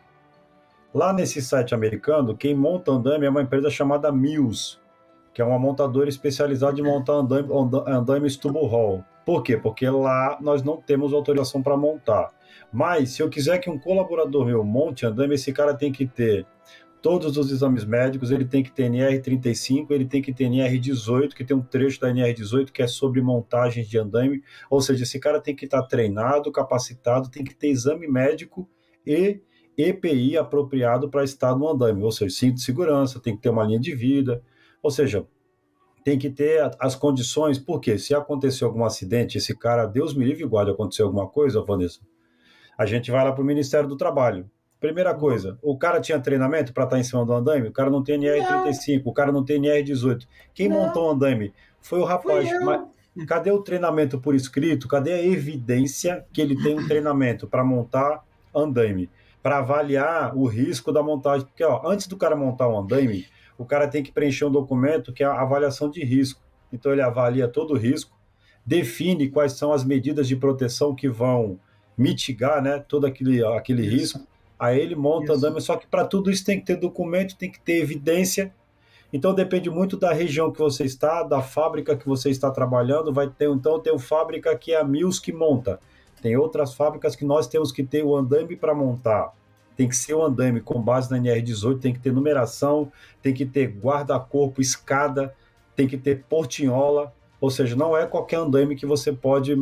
Speaker 1: Lá nesse site americano, quem monta andaime é uma empresa chamada Mills que é uma montadora especializada em montar andaime, andaimes tubo hall. Por quê? Porque lá nós não temos autorização para montar. Mas se eu quiser que um colaborador meu monte andaime, esse cara tem que ter todos os exames médicos, ele tem que ter NR35, ele tem que ter NR18, que tem um trecho da NR18 que é sobre montagens de andaime, ou seja, esse cara tem que estar treinado, capacitado, tem que ter exame médico e EPI apropriado para estar no andaime, ou seja, cinto de segurança, tem que ter uma linha de vida, ou seja, tem que ter as condições, porque se acontecer algum acidente, esse cara, Deus me livre e guarde, acontecer alguma coisa, Vanessa, a gente vai lá para o Ministério do Trabalho. Primeira coisa, o cara tinha treinamento para estar tá em cima do andaime? O cara não tem NR35, o cara não tem NR18. Quem não. montou o andaime? Foi o rapaz. Mas cadê o treinamento por escrito? Cadê a evidência que ele tem um treinamento para montar andaime? Para avaliar o risco da montagem. Porque, ó, antes do cara montar um andaime, o cara tem que preencher um documento que é a avaliação de risco. Então ele avalia todo o risco, define quais são as medidas de proteção que vão mitigar, né, todo aquele, aquele isso. risco. Aí ele monta andame, só que para tudo isso tem que ter documento, tem que ter evidência. Então depende muito da região que você está, da fábrica que você está trabalhando. Vai ter então tem uma fábrica que é a Mills que monta. Tem outras fábricas que nós temos que ter o andame para montar tem que ser o um andame com base na NR18, tem que ter numeração, tem que ter guarda-corpo, escada, tem que ter portinhola, ou seja, não é qualquer andame que você pode.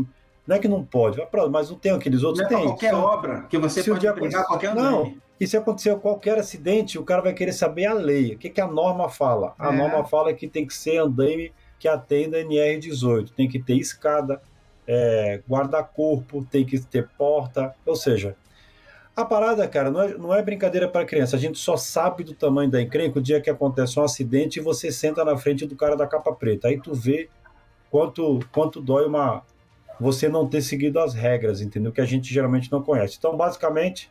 Speaker 1: Não é que não pode, mas não tem aqueles outros.
Speaker 2: Não
Speaker 1: é tem.
Speaker 2: qualquer obra que você pode pegar qualquer andame. Não,
Speaker 1: e se acontecer qualquer acidente, o cara vai querer saber a lei. O que, que a norma fala? A é. norma fala que tem que ser andame que atenda NR18, tem que ter escada, é, guarda-corpo, tem que ter porta, ou seja, a parada, cara, não é, não é brincadeira para criança. A gente só sabe do tamanho da encrenca o dia que acontece um acidente e você senta na frente do cara da capa preta. Aí tu vê quanto, quanto dói uma você não ter seguido as regras, entendeu? Que a gente geralmente não conhece. Então, basicamente,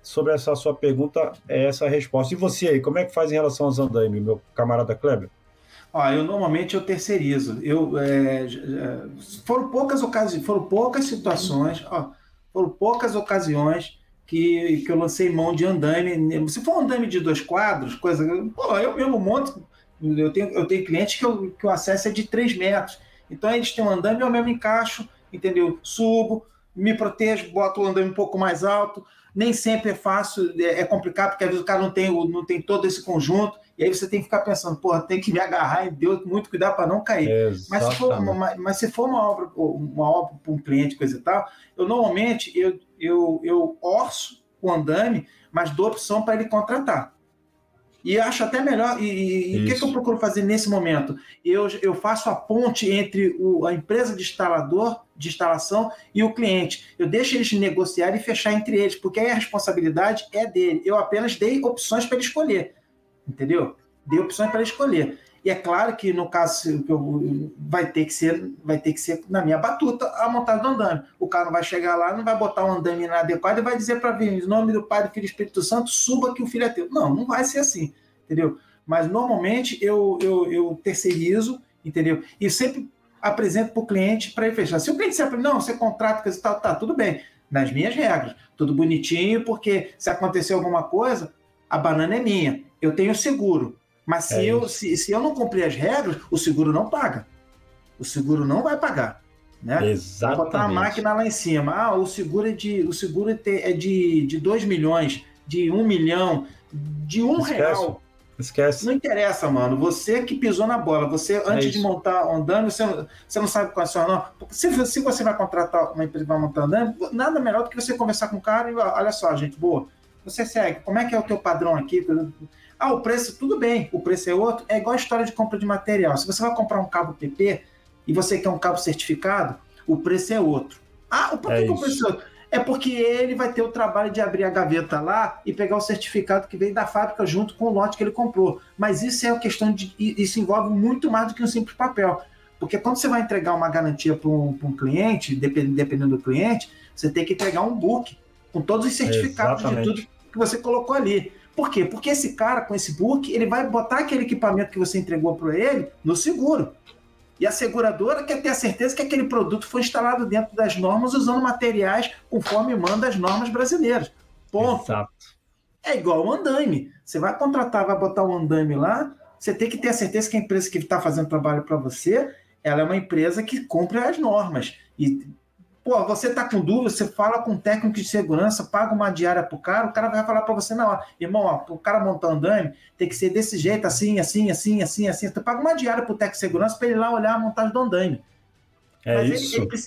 Speaker 1: sobre essa sua pergunta, é essa a resposta. E você aí, como é que faz em relação aos andaime, meu camarada Kleber?
Speaker 2: Ó, eu normalmente eu terceirizo. Eu, é, foram poucas ocasiões, foram poucas situações, ó, foram poucas ocasiões que, que eu lancei mão de andaime. Se for um andaime de dois quadros, coisa. Pô, eu mesmo monto. Eu tenho, eu tenho clientes que, eu, que o acesso é de 3 metros. Então eles têm um andaime, eu mesmo encaixo, entendeu? Subo, me protejo, boto o andame um pouco mais alto. Nem sempre é fácil, é, é complicado, porque às vezes o cara não tem, não tem todo esse conjunto, e aí você tem que ficar pensando, porra, tem que me agarrar em Deus, muito cuidado para não cair. Mas se, for, uma, mas se for uma obra, uma obra para um cliente, coisa e tal, eu normalmente eu, eu, eu orço o andame, mas dou opção para ele contratar. E acho até melhor. E o que, que, eu procuro fazer nesse momento? Eu, eu faço a ponte entre o, a empresa de instalador, de instalação, e o cliente. Eu deixo eles negociar e fechar entre eles, porque aí a responsabilidade é dele. Eu apenas dei opções para ele escolher. Entendeu? Dei opções para ele escolher. E é claro que no caso vai ter que ser, vai ter que ser na minha batuta a montagem do andame. O cara não vai chegar lá, não vai botar um andame inadequado e vai dizer para vir, em nome do Pai, do Filho e do Espírito Santo, suba que o filho é teu. Não, não vai ser assim, entendeu? Mas normalmente eu, eu, eu terceirizo, entendeu? E sempre apresento para o cliente para ele fechar. Se o cliente sempre, não, você contrata, coisa e tal, tá, tudo bem, nas minhas regras, tudo bonitinho, porque se acontecer alguma coisa, a banana é minha. Eu tenho seguro. Mas se, é eu, se, se eu não cumprir as regras, o seguro não paga. O seguro não vai pagar. Né?
Speaker 1: Exatamente.
Speaker 2: botar a máquina lá em cima. Ah, o seguro é de, o seguro é de, de 2 milhões, de 1 um milhão, de um Esquece. real.
Speaker 1: Esquece.
Speaker 2: Não interessa, mano. Você que pisou na bola. Você, é antes é de montar um andame, você, você não sabe qual é o seu nome. Se, se você vai contratar uma empresa para montar andame, nada melhor do que você conversar com o cara e olha só, gente, boa. Você segue. Como é que é o teu padrão aqui? Ah, o preço, tudo bem, o preço é outro. É igual a história de compra de material. Se você vai comprar um cabo PP e você quer um cabo certificado, o preço é outro. Ah, por é que, o preço é outro? É porque ele vai ter o trabalho de abrir a gaveta lá e pegar o certificado que vem da fábrica junto com o lote que ele comprou. Mas isso é uma questão de. Isso envolve muito mais do que um simples papel. Porque quando você vai entregar uma garantia para um, um, cliente, dependendo, dependendo do cliente, você tem que entregar um book com todos os certificados Exatamente. de tudo que você colocou ali. Por quê? Porque esse cara, com esse book, ele vai botar aquele equipamento que você entregou para ele no seguro. E a seguradora quer ter a certeza que aquele produto foi instalado dentro das normas usando materiais conforme manda as normas brasileiras. Ponto. Exato. É igual o andaime. Você vai contratar, vai botar o um andaime lá, você tem que ter a certeza que a empresa que está fazendo trabalho para você, ela é uma empresa que cumpre as normas. E Pô, você tá com dúvida, você fala com um técnico de segurança, paga uma diária pro cara, o cara vai falar para você, não, irmão, ó, o cara montar andame tem que ser desse jeito, assim, assim, assim, assim, assim. Tu paga uma diária pro técnico de segurança para ele lá olhar a montagem do andame.
Speaker 1: É Mas isso.
Speaker 2: Ele, ele,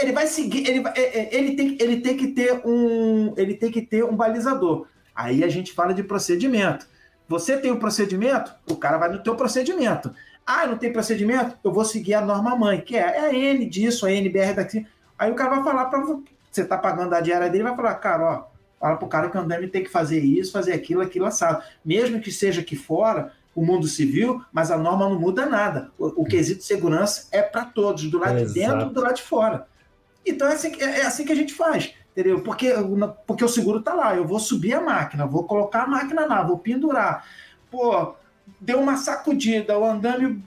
Speaker 2: ele, vai seguir, ele, é, é, ele, tem, ele tem que ter um, ele tem que ter um balizador. Aí a gente fala de procedimento. Você tem o um procedimento, o cara vai no teu procedimento. Ah, não tem procedimento? Eu vou seguir a norma mãe, que é, é a N disso, a NBR daqui. Aí o cara vai falar para você tá pagando a diária dele, vai falar, cara, ó, fala pro cara que o andame tem que fazer isso, fazer aquilo, aquilo assado. Mesmo que seja aqui fora, o mundo civil, mas a norma não muda nada. O, o quesito de segurança é para todos, do lado é de dentro e do lado de fora. Então é assim, é, é assim que a gente faz, entendeu? Porque, porque o seguro tá lá, eu vou subir a máquina, vou colocar a máquina lá, vou pendurar. Pô, deu uma sacudida, o andame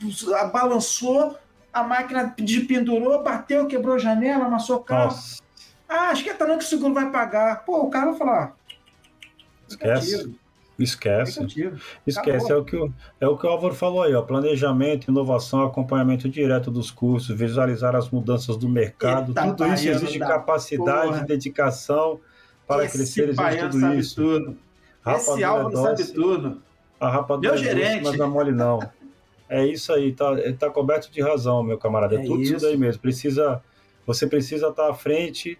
Speaker 2: balançou, a máquina pendurou, bateu, quebrou a janela, amassou o carro. Nossa. Ah, acho que é talão que o seguro vai pagar. Pô, o cara vai falar.
Speaker 1: Esquece. Esquece. Esquece. É o, que o, é o que o Álvaro falou aí, ó. Planejamento, inovação, acompanhamento direto dos cursos, visualizar as mudanças do mercado. Eita, tudo isso exige capacidade, porra. dedicação para Esse crescer, exige tudo isso.
Speaker 2: Tudo. Esse Álvaro sabe tudo.
Speaker 1: A rapadura
Speaker 2: Meu gerente. Doce,
Speaker 1: mas não é mole não. É isso aí, tá, tá coberto de razão, meu camarada. É, é tudo isso. isso daí mesmo. Precisa, você precisa estar tá à frente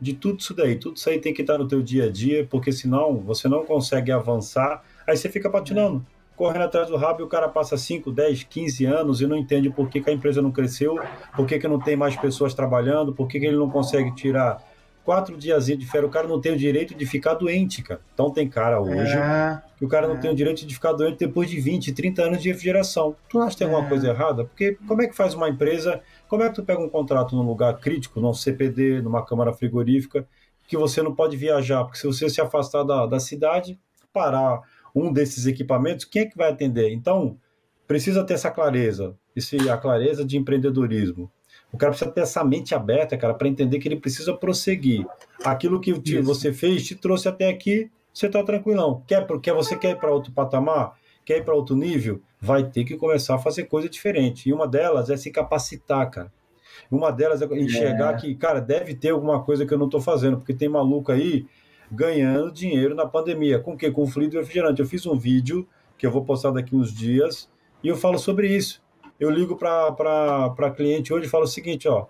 Speaker 1: de tudo isso daí. Tudo isso aí tem que estar tá no teu dia a dia, porque senão você não consegue avançar. Aí você fica patinando, é. correndo atrás do rabo e o cara passa 5, 10, 15 anos e não entende por que, que a empresa não cresceu, por que, que não tem mais pessoas trabalhando, por que, que ele não consegue tirar quatro dias de férias, o cara não tem o direito de ficar doente, cara. Então tem cara hoje é, que o cara não é. tem o direito de ficar doente depois de 20, 30 anos de refrigeração. Tu acha que tem alguma é. coisa errada? Porque como é que faz uma empresa, como é que tu pega um contrato num lugar crítico, num CPD, numa câmara frigorífica, que você não pode viajar? Porque se você se afastar da, da cidade, parar um desses equipamentos, quem é que vai atender? Então, precisa ter essa clareza, esse, a clareza de empreendedorismo. O cara precisa ter essa mente aberta, cara, para entender que ele precisa prosseguir. Aquilo que te, você fez te trouxe até aqui, você está tranquilão. Quer porque você quer ir para outro patamar? Quer ir para outro nível? Vai ter que começar a fazer coisa diferente. E uma delas é se capacitar, cara. Uma delas é enxergar é. que, cara, deve ter alguma coisa que eu não estou fazendo, porque tem maluco aí ganhando dinheiro na pandemia. Com o quê? Com fluido refrigerante. Eu fiz um vídeo que eu vou postar daqui uns dias e eu falo sobre isso. Eu ligo para cliente hoje e falo o seguinte, ó,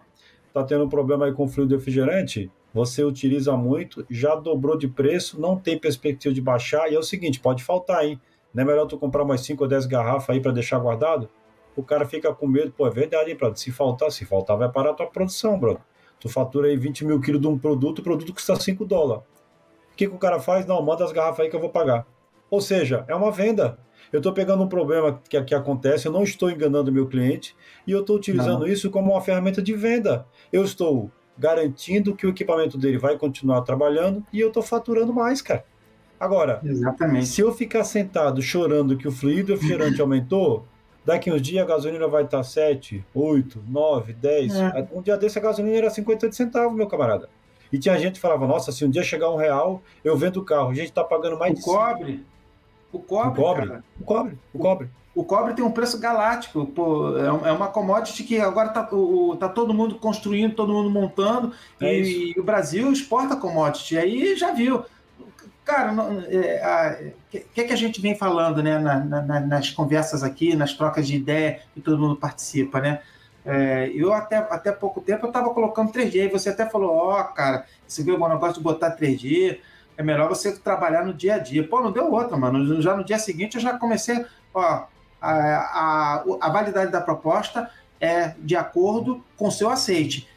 Speaker 1: tá tendo um problema aí com fluido refrigerante, você utiliza muito, já dobrou de preço, não tem perspectiva de baixar, e é o seguinte, pode faltar, hein? Não é melhor tu comprar mais 5 ou 10 garrafas aí para deixar guardado? O cara fica com medo, pô, é verdade, hein, brother? Se faltar, se faltar, vai parar a tua produção, brother. Tu fatura aí 20 mil quilos de um produto, o produto custa 5 dólares. O que, que o cara faz? Não, manda as garrafas aí que eu vou pagar. Ou seja, é uma venda. Eu estou pegando um problema que, que acontece, eu não estou enganando o meu cliente e eu estou utilizando não. isso como uma ferramenta de venda. Eu estou garantindo que o equipamento dele vai continuar trabalhando e eu estou faturando mais, cara. Agora, Exatamente. se eu ficar sentado chorando que o fluido refrigerante aumentou, daqui uns dias a gasolina vai estar 7, 8, 9, 10. É. Um dia desse a gasolina era 58 centavos, meu camarada. E tinha gente que falava, nossa, se um dia chegar um real, eu vendo o carro. A gente está pagando mais
Speaker 2: o de cobre. O cobre, o cobre, cara.
Speaker 1: o cobre, o cobre.
Speaker 2: O cobre tem um preço galáctico, pô, é, é uma commodity que agora está tá todo mundo construindo, todo mundo montando, é e, e, o Brasil exporta commodity. Aí já viu. Cara, o é, que, que, a gente vem falando né, na, na, nas conversas aqui, nas trocas de ideia, que todo mundo participa, né? É, eu até, até pouco tempo eu estava colocando 3G, e você até falou, ó, oh, cara, você viu o negócio de botar 3G, é melhor você trabalhar no dia a dia. Pô, não deu outra, mano. Já no dia seguinte eu já comecei, ó, a, a, a validade da proposta é de acordo com seu aceite.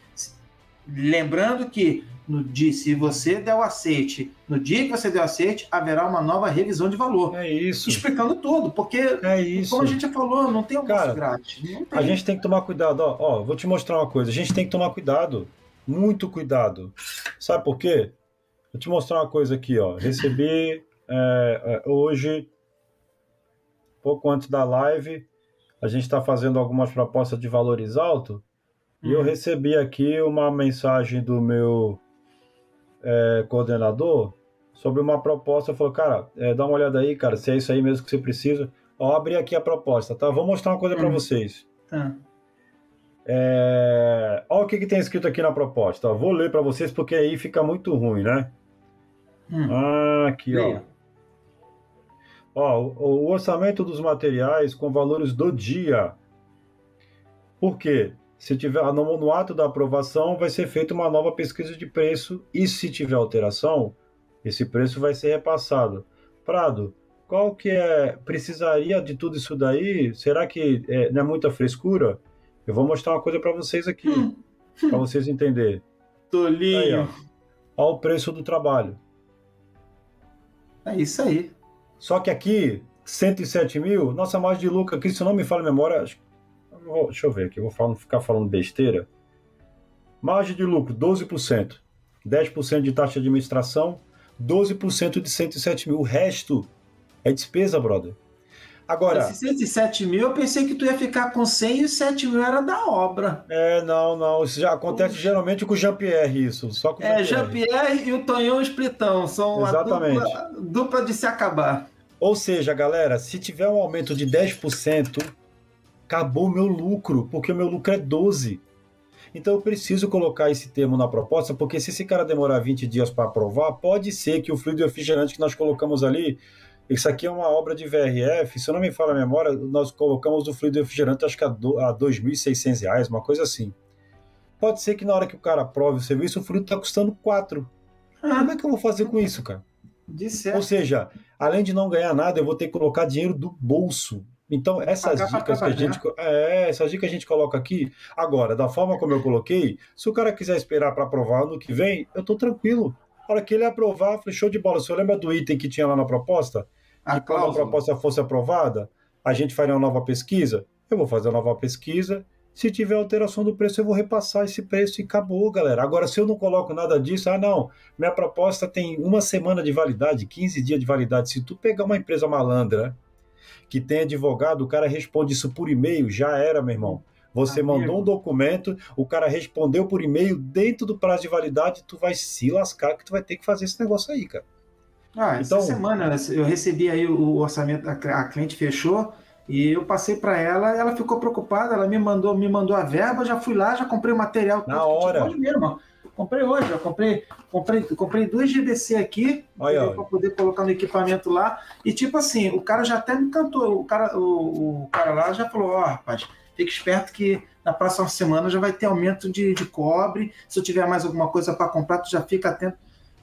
Speaker 2: Lembrando que no dia, se você der o aceite, no dia que você der o aceite, haverá uma nova revisão de valor.
Speaker 1: É isso.
Speaker 2: Explicando tudo, porque,
Speaker 1: é isso.
Speaker 2: como a gente já falou, não tem almoço Cara, grátis.
Speaker 1: A gente tem que tomar cuidado. Ó, ó, vou te mostrar uma coisa. A gente tem que tomar cuidado. Muito cuidado. Sabe por quê? Vou te mostrar uma coisa aqui, ó. Recebi é, é, hoje, pouco antes da live, a gente está fazendo algumas propostas de valores altos. Uhum. E eu uhum. recebi aqui uma mensagem do meu é, coordenador sobre uma proposta. Falou, cara, é, dá uma olhada aí, cara, se é isso aí mesmo que você precisa. Ó, abri aqui a proposta, tá? Vou mostrar uma coisa para uhum. vocês. Tá. É... Olha o que, que tem escrito aqui na proposta. Vou ler para vocês porque aí fica muito ruim, né? Hum. Ah, aqui, ó. Ó, o, o orçamento dos materiais com valores do dia. Por quê? Se tiver no, no ato da aprovação, vai ser feita uma nova pesquisa de preço e se tiver alteração, esse preço vai ser repassado. Prado, qual que é? Precisaria de tudo isso daí? Será que é, não é muita frescura? Eu vou mostrar uma coisa para vocês aqui, hum. para vocês entenderem.
Speaker 2: Tolinho. Aí, ó.
Speaker 1: Olha o preço do trabalho.
Speaker 2: É isso aí.
Speaker 1: Só que aqui, 107 mil, nossa margem de lucro aqui, se não me fala a memória, deixa eu ver aqui, vou ficar falando besteira. Margem de lucro, 12%. 10% de taxa de administração, 12% de 107 mil. O resto é despesa, brother. Agora.
Speaker 2: Esses 107 mil, eu pensei que tu ia ficar com 100 e 7 mil era da obra.
Speaker 1: É, não, não. Isso já acontece geralmente com o Jean-Pierre, isso. Só com
Speaker 2: é, Jean-Pierre e o Tonhão Splitão. São Exatamente. a dupla, dupla de se acabar.
Speaker 1: Ou seja, galera, se tiver um aumento de 10%, acabou o meu lucro, porque o meu lucro é 12%. Então eu preciso colocar esse termo na proposta, porque se esse cara demorar 20 dias para aprovar, pode ser que o fluido refrigerante que nós colocamos ali isso aqui é uma obra de VRF, se eu não me falo a memória, nós colocamos o fluido refrigerante acho que a, R$ 2.600, uma coisa assim. Pode ser que na hora que o cara prove o serviço, o fluido está custando 4. Ah, como é que eu vou fazer com isso, cara? Ou seja, além de não ganhar nada, eu vou ter que colocar dinheiro do bolso. Então, essas dicas que a gente. É, essas dicas que a gente coloca aqui. Agora, da forma como eu coloquei, se o cara quiser esperar para aprovar ano que vem, eu estou tranquilo. A hora que ele aprovar, falei, show de bola. Você lembra do item que tinha lá na proposta? A quando a proposta fosse aprovada, a gente faria uma nova pesquisa? Eu vou fazer uma nova pesquisa. Se tiver alteração do preço, eu vou repassar esse preço e acabou, galera. Agora, se eu não coloco nada disso, ah, não, minha proposta tem uma semana de validade, 15 dias de validade. Se tu pegar uma empresa malandra que tem advogado, o cara responde isso por e-mail, já era, meu irmão. Você Amigo. mandou um documento, o cara respondeu por e-mail dentro do prazo de validade, tu vai se lascar que tu vai ter que fazer esse negócio aí, cara.
Speaker 2: Ah, essa então, semana eu recebi aí o orçamento, a cliente fechou, E eu passei para ela, ela ficou preocupada, ela me mandou, me mandou a verba, já fui lá, já comprei o material.
Speaker 1: Na hora.
Speaker 2: Hoje mesmo, comprei hoje, eu comprei, comprei, comprei duas GBC aqui para poder colocar no equipamento lá. E tipo assim, o cara já até me cantou, o cara, o, o cara lá já falou, ó, oh, rapaz, fique esperto que na próxima semana já vai ter aumento de, de cobre. Se eu tiver mais alguma coisa para comprar, tu já fica atento.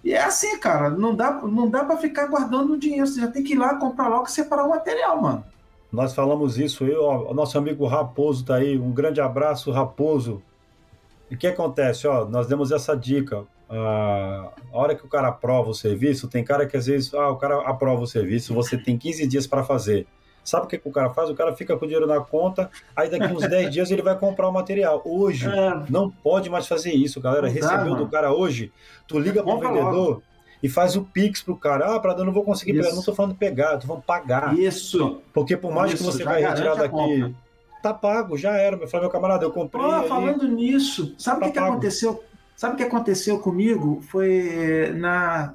Speaker 2: E é assim, cara, não dá, não dá para ficar guardando dinheiro. Você já tem que ir lá comprar logo e separar o material, mano.
Speaker 1: Nós falamos isso, eu, o nosso amigo Raposo tá aí, um grande abraço, Raposo. E o que acontece? Ó, nós demos essa dica. A hora que o cara aprova o serviço, tem cara que às vezes, ah, o cara aprova o serviço, você tem 15 dias para fazer. Sabe o que, que, o cara faz? O cara fica com o dinheiro na conta, aí daqui uns 10 dias ele vai comprar o material. Hoje, é. não pode mais fazer isso, galera. Recebeu do cara hoje, tu liga para o vendedor, logo e faz o Pix pro cara. Ah, Prada, eu não vou conseguir Isso. pegar. Não tô falando pegar, tô falando pagar.
Speaker 2: Isso.
Speaker 1: Porque por mais Isso, que você vai retirar daqui. Tá pago, já era. Meu, meu camarada, eu comprei. Oh,
Speaker 2: falando nisso, sabe o tá que, que aconteceu? Sabe o que aconteceu comigo? Foi na.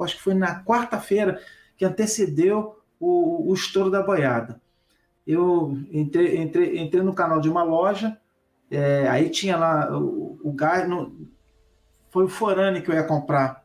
Speaker 2: Acho que foi na quarta-feira que antecedeu o, o estouro da boiada. Eu entrei, entrei, entrei no canal de uma loja, é, aí tinha lá o, o gás. No, foi o Forane que eu ia comprar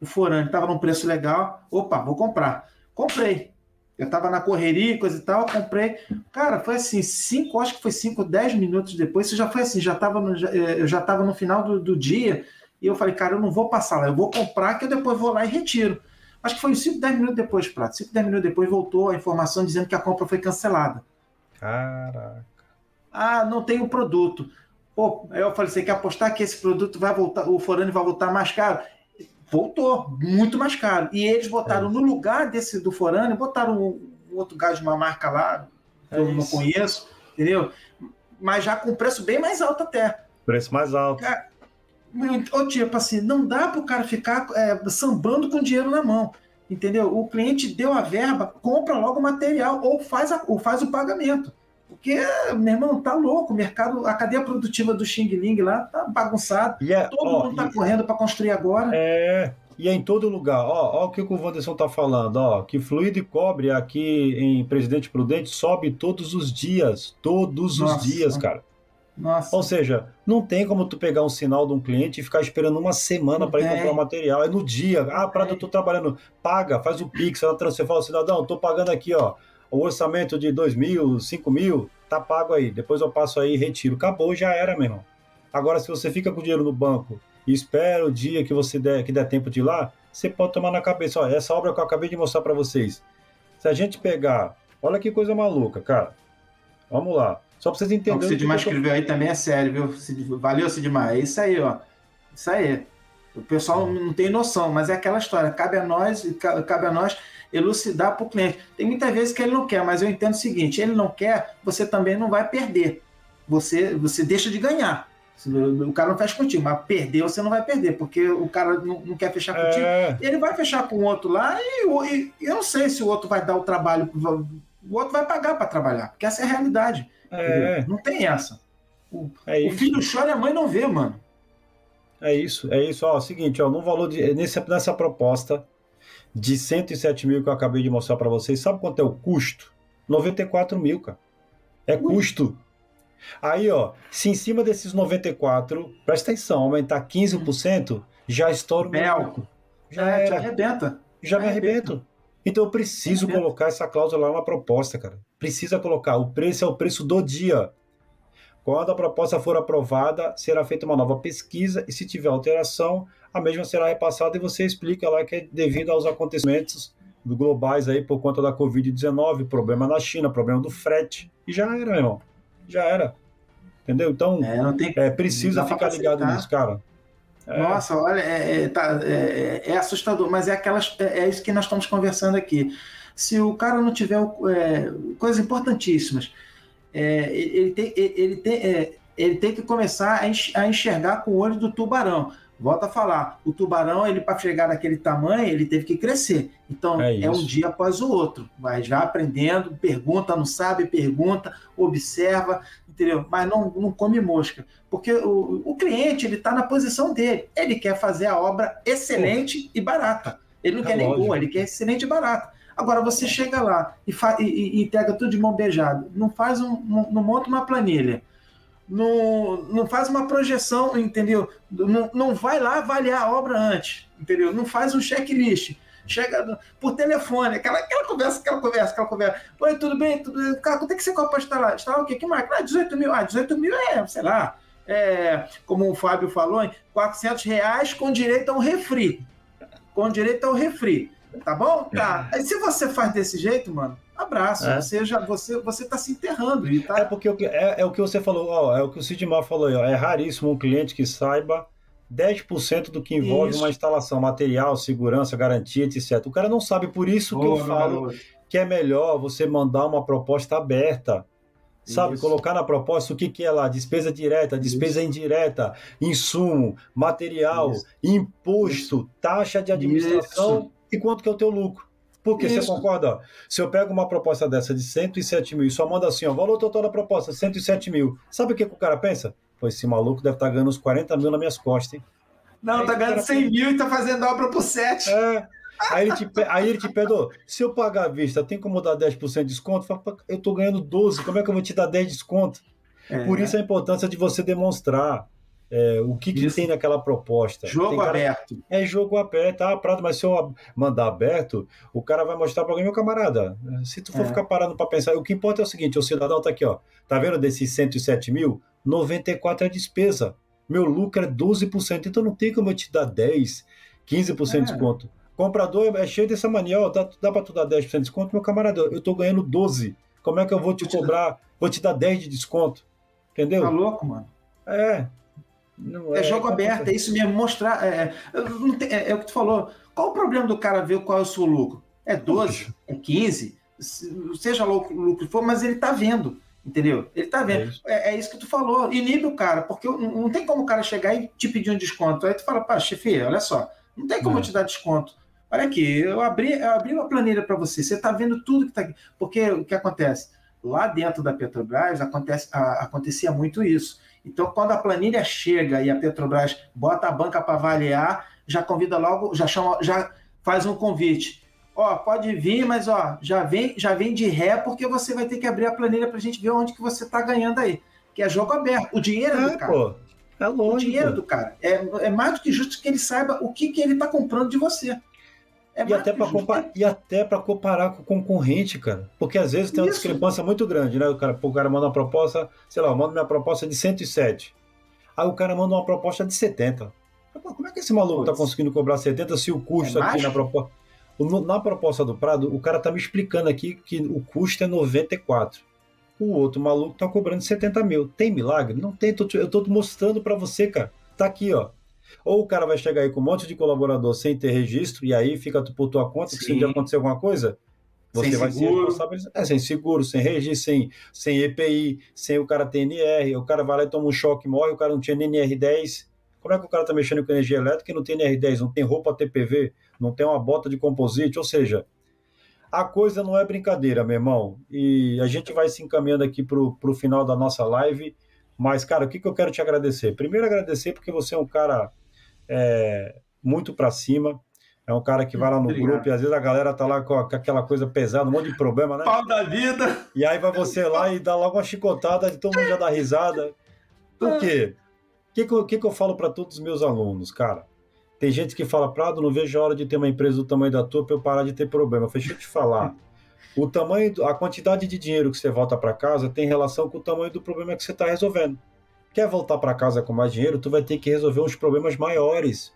Speaker 2: o Forane estava num preço legal. Opa, vou comprar. Comprei. Eu estava na correria, coisa e tal, comprei. Cara, foi assim, cinco, acho que foi cinco, dez minutos depois, isso já foi assim, já tava no, eh, eu já estava no final do, do, dia, e eu falei, cara, eu não vou passar lá, eu vou comprar, que eu depois vou lá e retiro. Acho que foi cinco, dez minutos depois, Prato. Cinco, dez minutos depois voltou a informação dizendo que a compra foi cancelada.
Speaker 1: Caraca.
Speaker 2: Ah, não tem o produto. Pô, aí eu falei, você quer apostar que esse produto vai voltar, o Forane vai voltar mais caro? voltou muito mais caro. E eles botaram é. no lugar desse do Forane, botaram um, um, outro gás de uma marca lá, que é eu não conheço, entendeu? Mas já com preço bem mais alto até.
Speaker 1: Preço mais alto. Cara,
Speaker 2: tipo assim, não dá para o cara ficar é, sambando com dinheiro na mão. Entendeu? O cliente deu a verba, compra logo o material ou faz, a, ou faz o pagamento. Porque, meu irmão, tá louco. O mercado, a cadeia produtiva do Xing Ling lá tá bagunçado. É, todo ó, mundo tá e, correndo para construir agora.
Speaker 1: É, e é em todo lugar. Ó, ó o que o Wanderson tá falando, ó, que fluido e cobre aqui em Presidente Prudente sobe todos os dias, todos Nossa. os dias, cara. Nossa. Ou seja, não tem como tu pegar um sinal de um cliente e ficar esperando uma semana para ir comprar o material. É no dia. Ah, Prado, eu tô trabalhando. Paga, faz o Pix, ela transfere, fala, cidadão, tô pagando aqui, ó o orçamento de 2 mil, 5 mil, tá pago aí. Depois eu passo aí e retiro. Acabou, já era, meu irmão. Agora, se você fica com o dinheiro no banco e espera o dia que você der, que der tempo de ir lá, você pode tomar na cabeça. Olha, essa obra que eu acabei de mostrar para vocês. Se a gente pegar, olha que coisa maluca, cara. Vamos lá. Só pra vocês entenderem. O
Speaker 2: que o Sidmar escreveu aí também é sério, viu? Valeu, Sidmar. É isso aí, ó. Isso aí. O pessoal não tem noção, mas é aquela história. Cabe a nós, cabe a nós elucidar para o cliente. Tem muitas vezes que ele não quer, mas eu entendo o seguinte: ele não quer, você também não vai perder. Você, você deixa de ganhar. O cara não fecha contigo, mas perder você não vai perder, porque o cara não, não quer fechar contigo. É... Ele vai fechar com o outro lá e, e, eu não sei se o outro vai dar o trabalho. O outro vai pagar para trabalhar, porque essa é a realidade. É... Não tem essa. O, é o filho chora e a mãe não vê, mano.
Speaker 1: É isso, é isso. Ó, seguinte, ó, no valor de, nesse, nessa proposta, de 107 mil que eu acabei de mostrar para vocês, sabe quanto é o custo? 94 mil, cara. É Ui. custo. Aí, ó, se em cima desses 94, presta atenção, aumentar 15%, já estoura o
Speaker 2: meu Já é, era. arrebenta.
Speaker 1: Já me arrebento. Então eu preciso colocar essa cláusula lá na proposta, cara. Precisa colocar. O preço é o preço do dia. Quando a proposta for aprovada, será feita uma nova pesquisa e se tiver alteração, a mesma será repassada e você explica lá que é devido aos acontecimentos globais aí por conta da Covid-19, problema na China, problema do frete. E já era, meu irmão. Já era. Entendeu? Então, é, tem, é precisa ficar ligado nisso, cara.
Speaker 2: É. Nossa, olha, é, é, tá, é, é, assustador, mas é aquelas, é, é, isso que nós estamos conversando aqui. Se o cara não tiver é, coisas importantíssimas, ele, tem, ele, tem, ele tem que começar a enxergar com o olho do tubarão. Volta a falar, o tubarão, ele para chegar naquele tamanho, ele teve que crescer. Então, é, é, um dia após o outro. Vai já aprendendo, pergunta, não sabe, pergunta, observa, entendeu? Mas não, não come mosca. Porque o, o cliente, ele está na posição dele. Ele quer fazer a obra excelente Pô. e barata. Ele não é quer lógico. nem boa, ele quer excelente e barata. Agora, você chega lá e, e, e pega tudo de mão beijada, não faz um, não, não monta uma planilha, não, não faz uma projeção, entendeu? Não, não vai lá avaliar a obra antes, entendeu? Não faz um checklist. Chega por telefone, aquela, aquela conversa, aquela conversa, aquela conversa. Oi, tudo bem? Tudo bem? Cara, quanto é que você pode instalar? Instalar o quê? Que marca? Ah, 18 mil. Ah, 18 mil é, sei lá, é, como o Fábio falou, hein? 400 reais com direito a um refri. Com direito ao refri. Tá bom? Tá. Aí se você faz desse jeito, mano, abraço. É. Você já você você tá se enterrando. Tá...
Speaker 1: É porque é, é o que você falou, ó, é o que o Sidmar falou, ó, é raríssimo um cliente que saiba 10% do que envolve isso. uma instalação, material, segurança, garantia, etc. O cara não sabe, por isso oh, que eu falo que é melhor você mandar uma proposta aberta. Sabe, isso. colocar na proposta o que, que é lá, despesa direta, despesa isso. indireta, insumo, material, imposto, taxa de administração e quanto que é o teu lucro. Porque Isso. você concorda? Se eu pego uma proposta dessa de 107 mil e só manda assim, ó, valor total da proposta, 107 mil. Sabe o que, que o cara pensa? Pô, esse maluco deve estar tá ganhando uns 40 mil nas minhas costas, hein?
Speaker 2: Não, aí tá ganhando 100 mil e tá fazendo obra por 7.
Speaker 1: É. Aí ele te, aí ele te pede, se eu pagar à vista, tem como dar 10% de desconto? Fala, eu tô ganhando 12, como é que eu vou te dar 10 de desconto? É. Por isso a importância de você demonstrar é, o que, que tem naquela proposta.
Speaker 2: Jogo
Speaker 1: cara,
Speaker 2: aberto.
Speaker 1: É jogo aberto, ah, Prado, mas se eu mandar aberto, o cara vai mostrar para alguém, meu camarada. Se tu for é. ficar parado para pensar, o que importa é o seguinte: o cidadão tá aqui, ó. Tá vendo desses 107 mil? 94 é despesa. Meu lucro é 12%, então não tem como eu te dar 10, 15% é. de desconto. Comprador é cheio dessa mania, ó, dá, dá para tu dar 10% de desconto, meu camarada, eu tô ganhando 12. Como é que eu vou te vou cobrar? Te vou te dar 10 de desconto. Entendeu?
Speaker 2: Tá louco, mano?
Speaker 1: É,
Speaker 2: é, é, jogo aberto, é isso mesmo, mostrar. É, é, é, é, o que tu falou. Qual o problema do cara ver qual é o seu lucro? É 12, é 15, seja lá o lucro que for, mas ele tá vendo, entendeu? Ele tá vendo. É isso, é, é isso que tu falou. Inibe o cara, porque não tem como o cara chegar e te pedir um desconto. Aí tu fala, pá, chefe, olha só, não tem como eu te dar desconto. Olha aqui, eu abri, eu abri uma planilha para você, você tá vendo tudo que tá aqui. Porque o que acontece? Lá dentro da Petrobras acontece, a, acontecia muito isso então, quando a planilha chega e a Petrobras bota a banca para avaliar, já convida logo, já chama, já faz um convite. Ó, pode vir, mas ó, já vem, já vem de ré porque você vai ter que abrir a planilha para a gente ver onde que você está ganhando aí. Que é jogo aberto. O dinheiro é, do é, cara. Pô, é lógico. O dinheiro do cara. É, é mais do que justo que ele saiba o que, que ele está comprando de você.
Speaker 1: É e, até e até para comparar com o concorrente, cara. Porque às vezes tem uma Isso. discrepância muito grande, né? O cara, o cara manda uma proposta, sei lá, manda minha proposta de 107. Aí o cara manda uma proposta de 70. Como é que esse maluco está conseguindo cobrar 70 se o custo é aqui na proposta. Na proposta do Prado, o cara tá me explicando aqui que o custo é 94. O outro maluco tá cobrando 70 mil. Tem milagre? Não tem. Eu tô mostrando para você, cara. Tá aqui, ó. Ou o cara vai chegar aí com um monte de colaborador sem ter registro, e aí fica por tua conta, Sim. que se um dia acontecer alguma coisa, você sem vai seguro. ser responsável. É, sem seguro, sem registro, sem, sem EPI, sem o cara ter NR, o cara vai lá e toma um choque, morre, o cara não tinha nem NR10. Como é que o cara tá mexendo com energia elétrica e não tem NR10, não tem roupa TPV, não tem uma bota de composite? Ou seja, a coisa não é brincadeira, meu irmão. E a gente vai se encaminhando aqui para o final da nossa live. Mas, cara, o que, que eu quero te agradecer? Primeiro, agradecer porque você é um cara é, muito para cima. É um cara que vai lá no Obrigado. grupo e às vezes a galera tá lá com aquela coisa pesada, um monte de problema, né?
Speaker 2: Pau da vida!
Speaker 1: E aí vai você lá e dá logo uma chicotada de todo mundo já dá risada. Por quê? O que, que, que, que eu falo para todos os meus alunos, cara? Tem gente que fala, Prado, não vejo a hora de ter uma empresa do tamanho da tua para eu parar de ter problema. Eu falei, deixa eu te falar. O tamanho, a quantidade de dinheiro que você volta para casa tem relação com o tamanho do problema que você está resolvendo. Quer voltar para casa com mais dinheiro, tu vai ter que resolver uns problemas maiores.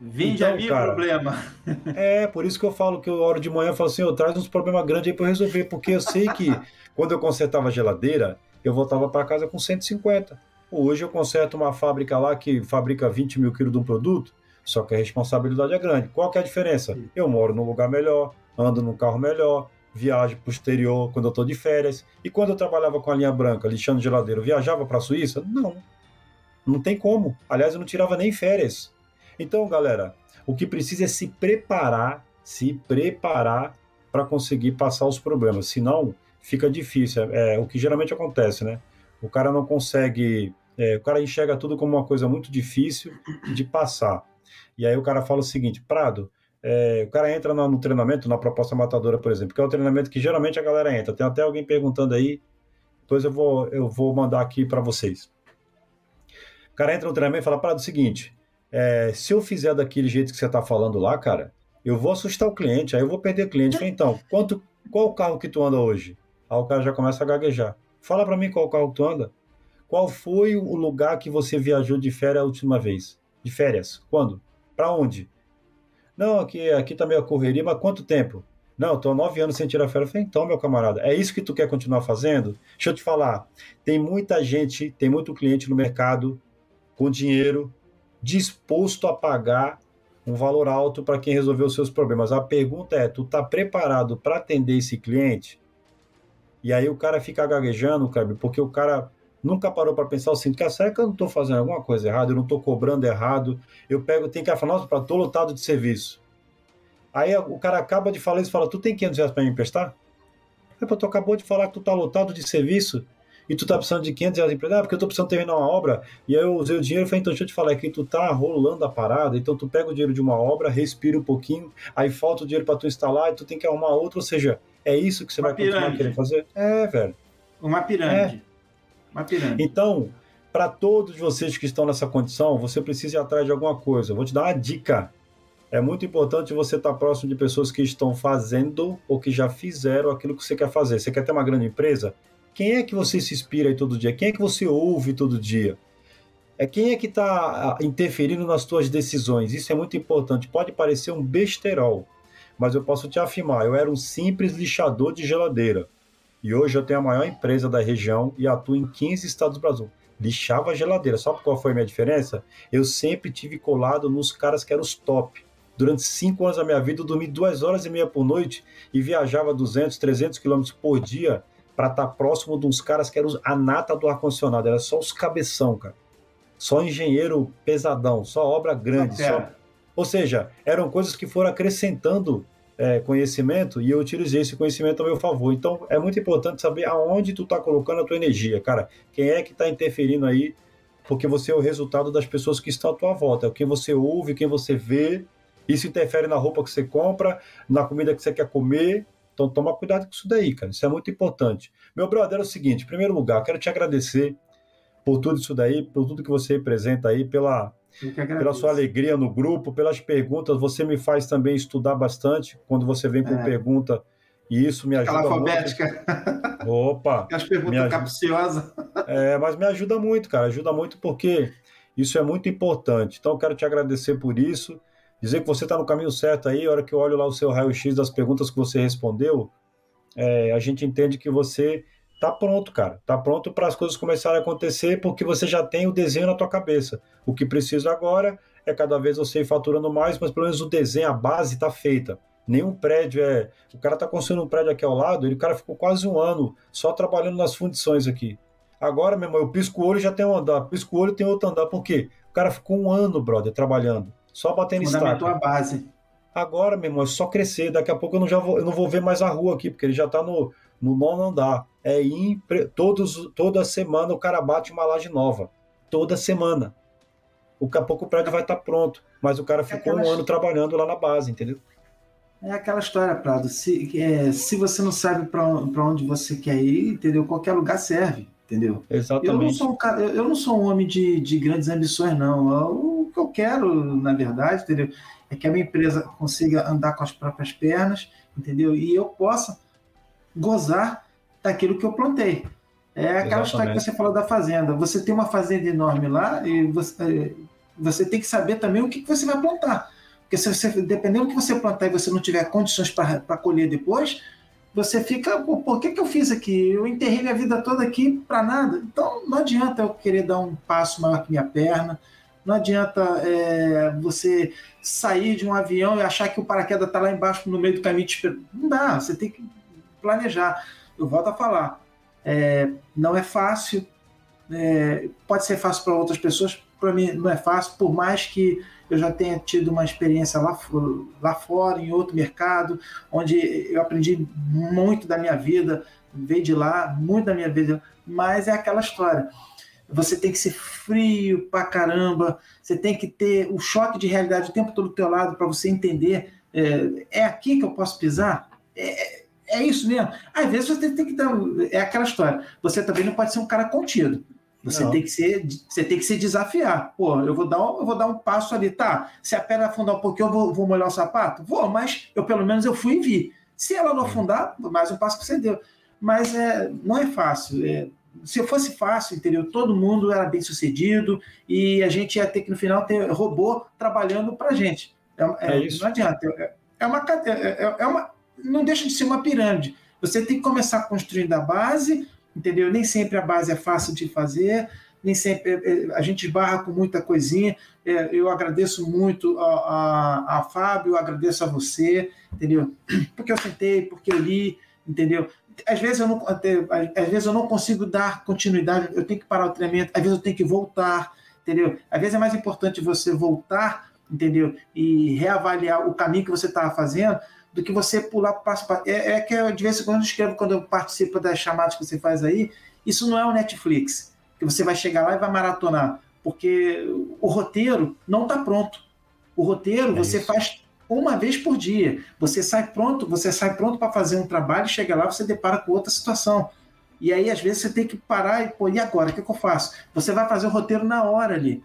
Speaker 2: Vinde então, a mim cara, problema.
Speaker 1: É, por isso que eu falo que eu hora de manhã eu falo assim, eu traz uns problemas grandes aí para resolver, porque eu sei que quando eu consertava a geladeira, eu voltava para casa com 150. Hoje eu conserto uma fábrica lá que fabrica 20 mil quilos de um produto, só que a responsabilidade é grande. Qual que é a diferença? Eu moro num lugar melhor, ando num carro melhor, viagem para o exterior quando eu estou de férias. E quando eu trabalhava com a linha branca, lixando geladeiro, viajava para a Suíça? Não. Não tem como. Aliás, eu não tirava nem férias. Então, galera, o que precisa é se preparar, se preparar para conseguir passar os problemas. Senão, fica difícil. É, é, o que geralmente acontece, né? O cara não consegue. É, o cara enxerga tudo como uma coisa muito difícil de passar. E aí o cara fala o seguinte: Prado, É, o cara entra no, no, treinamento, na proposta matadora, por exemplo, que é o treinamento que geralmente a galera entra. Tem até alguém perguntando aí, depois eu vou, eu vou mandar aqui para vocês. O cara entra no treinamento e fala: para o seguinte, é, se eu fizer daquele jeito que você está falando lá, cara, eu vou assustar o cliente, aí eu vou perder cliente. Então, quanto, qual o carro que tu anda hoje? Aí o cara já começa a gaguejar. Fala para mim qual carro que tu anda. Qual foi o lugar que você viajou de férias a última vez? De férias? Quando? Para onde? Não, aqui, aqui tá meio correria, mas quanto tempo? Não, estou há nove anos sem tirar férias. Falei, então, meu camarada, é isso que tu quer continuar fazendo? Deixa eu te falar, tem muita gente, tem muito cliente no mercado com dinheiro disposto a pagar um valor alto para quem resolver os seus problemas. A pergunta é, tu tá preparado para atender esse cliente? E aí o cara fica gaguejando, cara, porque o cara nunca parou para pensar assim, cara, será que eu não estou fazendo alguma coisa errada? Eu não estou cobrando errado? Eu pego, tem que falar, nossa, estou lotado de serviço. Aí o cara acaba de falar isso fala, tu tem 500 reais para me emprestar? É, tu acabou de falar que tu tá lotado de serviço e tu tá precisando de 500 reais de empresa, ah, porque eu tô precisando terminar uma obra, e aí eu usei o dinheiro e falei, então deixa eu te falar, é que tu tá rolando a parada, então tu pega o dinheiro de uma obra, respira um pouquinho, aí falta o dinheiro para tu instalar e tu tem que arrumar outra, ou seja, é isso que você uma vai pirâmide. continuar querendo fazer? É, velho.
Speaker 2: Uma pirâmide. É. Uma pirâmide.
Speaker 1: Então, para todos vocês que estão nessa condição, você precisa ir atrás de alguma coisa. Eu vou te dar uma dica. É muito importante você estar próximo de pessoas que estão fazendo ou que já fizeram aquilo que você quer fazer. Você quer ter uma grande empresa? Quem é que você se inspira aí todo dia? Quem é que você ouve todo dia? É quem é que está ah, interferindo nas suas decisões? Isso é muito importante. Pode parecer um besterol, mas eu posso te afirmar, eu era um simples lixador de geladeira. E hoje eu tenho a maior empresa da região e atuo em 15 estados do Brasil. Lixava a geladeira. Sabe qual foi a minha diferença? Eu sempre tive colado nos caras que eram os top. Durante cinco anos da minha vida, eu dormi duas horas e meia por noite e viajava 200, 300 quilômetros por dia para estar tá próximo de uns caras que eram a nata do ar-condicionado. Era só os cabeção, cara. Só engenheiro pesadão, só obra grande. Só... Ou seja, eram coisas que foram acrescentando é, conhecimento e eu utilizei esse conhecimento a meu favor. Então é muito importante saber aonde tu está colocando a tua energia, cara. Quem é que está interferindo aí? Porque você é o resultado das pessoas que estão à tua volta. É o que você ouve, quem você vê. Isso interfere na roupa que você compra, na comida que você quer comer. Então toma cuidado com isso daí, cara. Isso é muito importante. Meu brother, é o seguinte, em primeiro lugar, quero te agradecer por tudo isso daí, por tudo que você representa aí, pela pela sua alegria no grupo, pelas perguntas. Você me faz também estudar bastante quando você vem com é. pergunta. E isso me ajuda
Speaker 2: alfabética.
Speaker 1: Muito. Opa!
Speaker 2: As perguntas capciosas.
Speaker 1: É, mas me ajuda muito, cara. Ajuda muito porque isso é muito importante. Então, eu quero te agradecer por isso. Dizer que você está no caminho certo aí. A hora que eu olho lá o seu raio-x das perguntas que você respondeu, é, a gente entende que você tá pronto, cara. Tá pronto para as coisas começarem a acontecer porque você já tem o desenho na tua cabeça. O que precisa agora é cada vez você ir faturando mais, mas pelo menos o desenho, a base está feita. Nenhum prédio é. O cara tá construindo um prédio aqui ao lado, ele, o cara ficou quase um ano só trabalhando nas fundições aqui. Agora, meu irmão, eu pisco o olho já tem um andar, pisco o olho tem outro andar. Por quê? O cara ficou um ano, brother, trabalhando, só batendo
Speaker 2: start. a base.
Speaker 1: Agora, meu irmão, é só crescer. Daqui a pouco eu não, já vou, eu não vou ver mais a rua aqui, porque ele já tá no, no nono andar. É impre... Todos, toda semana o cara bate uma laje nova. Toda semana. Daqui a pouco o prédio vai estar tá pronto. Mas o cara é ficou um ano trabalhando lá na base, entendeu?
Speaker 2: É aquela história, Prado. Se, é, se você não sabe para onde você quer ir, entendeu? Qualquer lugar serve, entendeu?
Speaker 1: Exatamente.
Speaker 2: Eu não sou um, cara, eu não sou um homem de, de grandes ambições, não. O que eu quero, na verdade, entendeu? É que a minha empresa consiga andar com as próprias pernas, entendeu? E eu possa gozar daquilo que eu plantei. É aquela Exatamente. história que você falou da fazenda. Você tem uma fazenda enorme lá e você, você tem que saber também o que você vai plantar. Porque se você, dependendo do que você plantar e você não tiver condições para colher depois, você fica, por, por que, que eu fiz aqui? Eu enterrei minha vida toda aqui para nada. Então não adianta eu querer dar um passo maior que minha perna, não adianta é, você sair de um avião e achar que o paraquedas está lá embaixo no meio do caminho. Não dá, você tem que planejar. Eu volto a falar, é, não é fácil, é, pode ser fácil para outras pessoas, para mim não é fácil, por mais que eu já tenha tido uma experiência lá, lá fora, em outro mercado, onde eu aprendi muito da minha vida, veio de lá, muito da minha vida, mas é aquela história. Você tem que ser frio pra caramba, você tem que ter o choque de realidade o tempo todo do teu lado para você entender É, é aqui que eu posso pisar? É, é isso mesmo. Às vezes você tem que dar. É aquela história. Você também não pode ser um cara contido. Você não. tem que ser, você tem que se desafiar. Pô, eu vou dar um, eu vou dar um passo ali, tá? Se a pedra afundar um pouquinho, eu vou, vou molhar o sapato? Vou, mas eu pelo menos eu fui e vi. Se ela não afundar, mais um passo que você deu. Mas é, não é fácil. É, se fosse fácil, entendeu? Todo mundo era bem sucedido e a gente ia ter que no final ter robô trabalhando para gente. É, é, é, isso. Não adianta. É, é uma, é, é, é, uma, não deixa de ser uma pirâmide. Você tem que começar construindo a base, entendeu? Nem sempre a base é fácil de fazer, nem sempre é, a gente barra com muita coisinha. eu agradeço muito a, a, a Fábio, agradeço a você, entendeu? Porque eu sentei, porque eu li, entendeu? às vezes eu não às vezes eu não consigo dar continuidade, eu tenho que parar o treinamento, às vezes eu tenho que voltar, entendeu? Às vezes é mais importante você voltar, entendeu? E reavaliar o caminho que você estava fazendo do que você pular passo a passo. É, é que eu, de vez em quando eu escrevo, quando eu participo das chamadas que você faz aí, isso não é o Netflix, que você vai chegar lá e vai maratonar, porque o roteiro não está pronto. O roteiro é você isso. faz uma vez por dia. Você sai pronto, você sai pronto para fazer um trabalho, chega lá, você depara com outra situação. E aí, às vezes, você tem que parar e, pô, e agora? O que, que eu faço? Você vai fazer o roteiro na hora ali.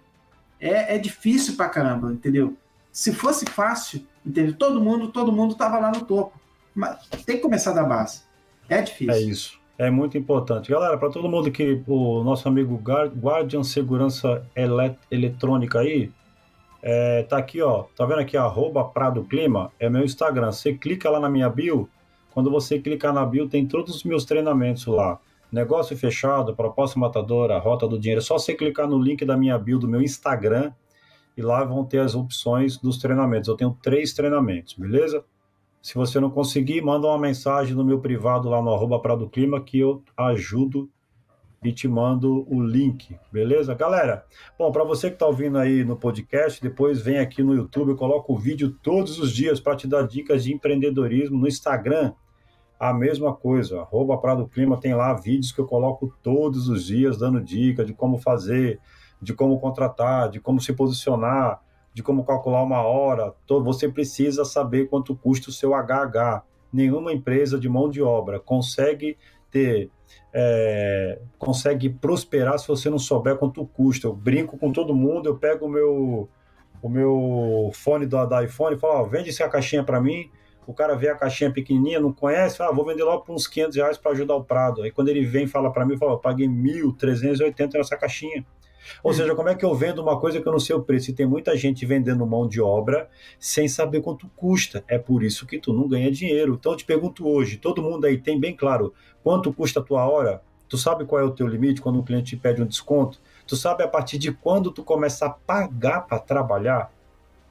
Speaker 2: É, é difícil pra caramba, entendeu? Se fosse fácil, entendeu? Todo mundo, todo mundo tava lá no topo. Mas tem que começar da base. É difícil.
Speaker 1: É isso. É muito importante. Galera, para todo mundo que o nosso amigo Guardian Segurança Eletrônica aí, é, tá aqui, ó. Tá vendo aqui, arroba Prado Clima? É meu Instagram. Você clica lá na minha bio. Quando você clicar na bio, tem todos os meus treinamentos lá. Negócio fechado, proposta matadora, rota do dinheiro. É só você clicar no link da minha bio do meu Instagram e lá vão ter as opções dos treinamentos. Eu tenho três treinamentos, beleza? Se você não conseguir, manda uma mensagem no meu privado lá no Prado Clima que eu ajudo e te mando o link, beleza? Galera, bom, para você que está ouvindo aí no podcast, depois vem aqui no YouTube, eu coloco o vídeo todos os dias para te dar dicas de empreendedorismo. No Instagram, a mesma coisa, Prado Clima, tem lá vídeos que eu coloco todos os dias, dando dica de como fazer, de como contratar, de como se posicionar, de como calcular uma hora. Você precisa saber quanto custa o seu HH. Nenhuma empresa de mão de obra consegue ter é, consegue prosperar se você não souber quanto custa. Eu brinco com todo mundo, eu pego o meu, o meu fone da iPhone e falo, ó, vende essa caixinha para mim. O cara vê a caixinha pequenininha, não conhece, ah, vou vender logo por uns 500 reais para ajudar o Prado. Aí quando ele vem fala para mim, fala, eu paguei 1.380 nessa caixinha. Ou seja, como é que eu vendo uma coisa que eu não sei o preço? E tem muita gente vendendo mão de obra sem saber quanto custa. É por isso que tu não ganha dinheiro. Então eu te pergunto hoje, todo mundo aí tem bem claro quanto custa a tua hora? Tu sabe qual é o teu limite quando um cliente te pede um desconto? Tu sabe a partir de quando tu começar a pagar para trabalhar?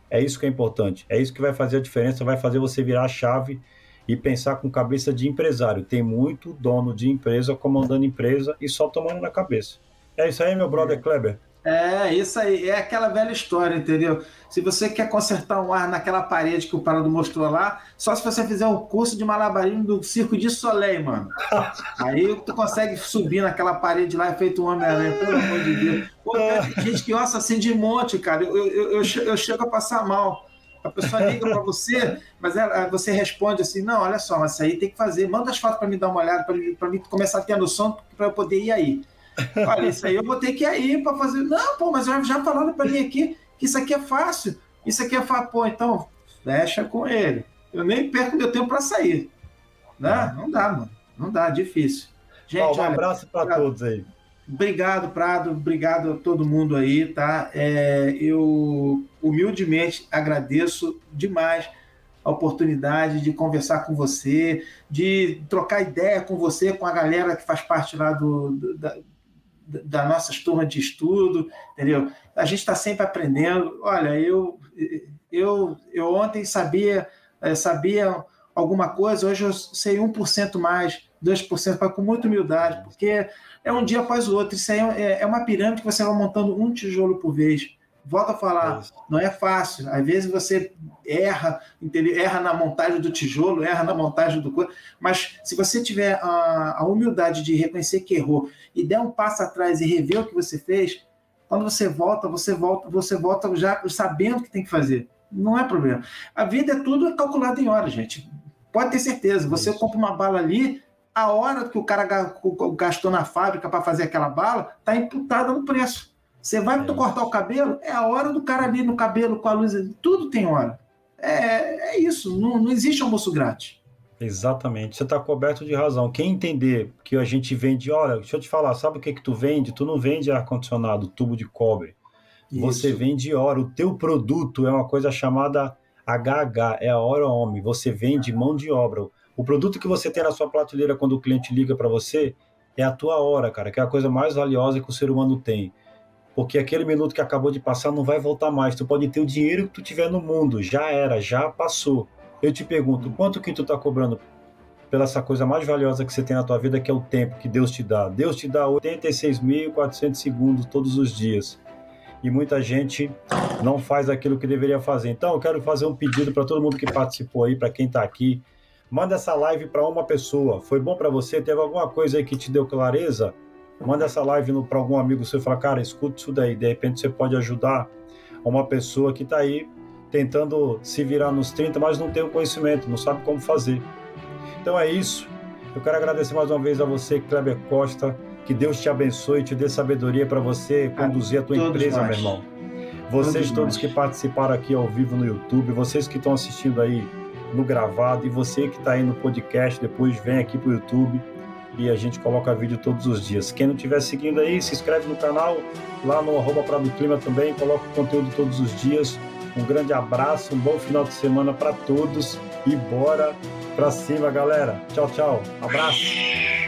Speaker 1: É isso que é importante. É isso que vai fazer a diferença, vai fazer você virar a chave e pensar com cabeça de empresário. Tem muito dono de empresa comandando empresa e só tomando na cabeça. É isso aí, meu brother é. Kleber.
Speaker 2: É, isso aí. É aquela velha história, entendeu? Se você quer consertar um ar naquela parede que o Parado mostrou lá, só se você fizer um curso de malabarismo do Circo de Soleil, mano. aí tu consegue subir naquela parede lá e feito um Homem-Aranha, pelo amor de Deus. Pô, tem gente que ossa assim de monte, cara. Eu, eu, eu, eu chego a passar mal. A pessoa liga para você, mas ela, você responde assim: não, olha só, mas isso aí tem que fazer. Manda as fotos para me dar uma olhada, para mim começar a ter noção, para eu poder ir aí. Olha, isso aí eu vou ter que ir para fazer. Não, pô, mas já falaram para mim aqui que isso aqui é fácil. Isso aqui é fácil. Pô, então, fecha com ele. Eu nem perco meu tempo para sair. Né? Não dá, mano. Não dá, difícil.
Speaker 1: Gente, um olha, abraço para todos aí.
Speaker 2: Obrigado, Prado. Obrigado a todo mundo aí, tá? É, eu humildemente agradeço demais a oportunidade de conversar com você, de trocar ideia com você, com a galera que faz parte lá do, do da, nossas turmas de estudo, entendeu? A gente está sempre aprendendo. Olha, eu, eu, eu ontem sabia, eh, sabia alguma coisa, hoje eu sei 1% mais, 2%, mas com muita humildade, porque é um dia após o outro. Isso aí é, é uma pirâmide que você vai montando um tijolo por vez. Volto a falar, é não é fácil. Às vezes você erra, entendeu? erra na montagem do tijolo, erra na montagem do corpo, mas se você tiver a, a humildade de reconhecer que errou e der um passo atrás e rever o que você fez, quando você volta, você volta, você volta já sabendo o que tem que fazer. Não é problema. A vida é tudo calculado em horas, gente. Pode ter certeza. Você compra uma bala ali, a hora que o cara gastou na fábrica para fazer aquela bala está imputada no preço. Você vai é cortar o cabelo, é a hora do cara ali no cabelo com a luz. Tudo tem hora. É, é isso. Não, não existe almoço grátis.
Speaker 1: Exatamente, você está coberto de razão. Quem entender que a gente vende, olha, deixa eu te falar, sabe o que que tu vende? Tu não vende ar-condicionado, tubo de cobre. Isso. Você vende hora. O teu produto é uma coisa chamada HH, é a hora homem. Você vende mão de obra. O produto que você tem na sua prateleira quando o cliente liga para você é a tua hora, cara, que é a coisa mais valiosa que o ser humano tem. Porque aquele minuto que acabou de passar não vai voltar mais. Tu pode ter o dinheiro que tu tiver no mundo, já era, já passou. Eu te pergunto, quanto que tu está cobrando pela essa coisa mais valiosa que você tem na tua vida, que é o tempo que Deus te dá? Deus te dá 86.400 segundos todos os dias. E muita gente não faz aquilo que deveria fazer. Então, eu quero fazer um pedido para todo mundo que participou aí, para quem está aqui. Manda essa live para uma pessoa. Foi bom para você? Teve alguma coisa aí que te deu clareza? Manda essa live para algum amigo seu e fala, cara, escuta isso daí. De repente você pode ajudar uma pessoa que está aí tentando se virar nos 30, mas não tem o conhecimento, não sabe como fazer. Então é isso. Eu quero agradecer mais uma vez a você, Kleber Costa. Que Deus te abençoe e te dê sabedoria para você conduzir a tua empresa, meu irmão. Vocês todos, todos que participaram aqui ao vivo no YouTube, vocês que estão assistindo aí no gravado e você que está aí no podcast, depois vem aqui para o YouTube e a gente coloca vídeo todos os dias. Quem não estiver seguindo aí, se inscreve no canal, lá no arroba Clima também, coloca conteúdo todos os dias. Um grande abraço, um bom final de semana para todos e bora para cima, galera. Tchau, tchau. Abraço.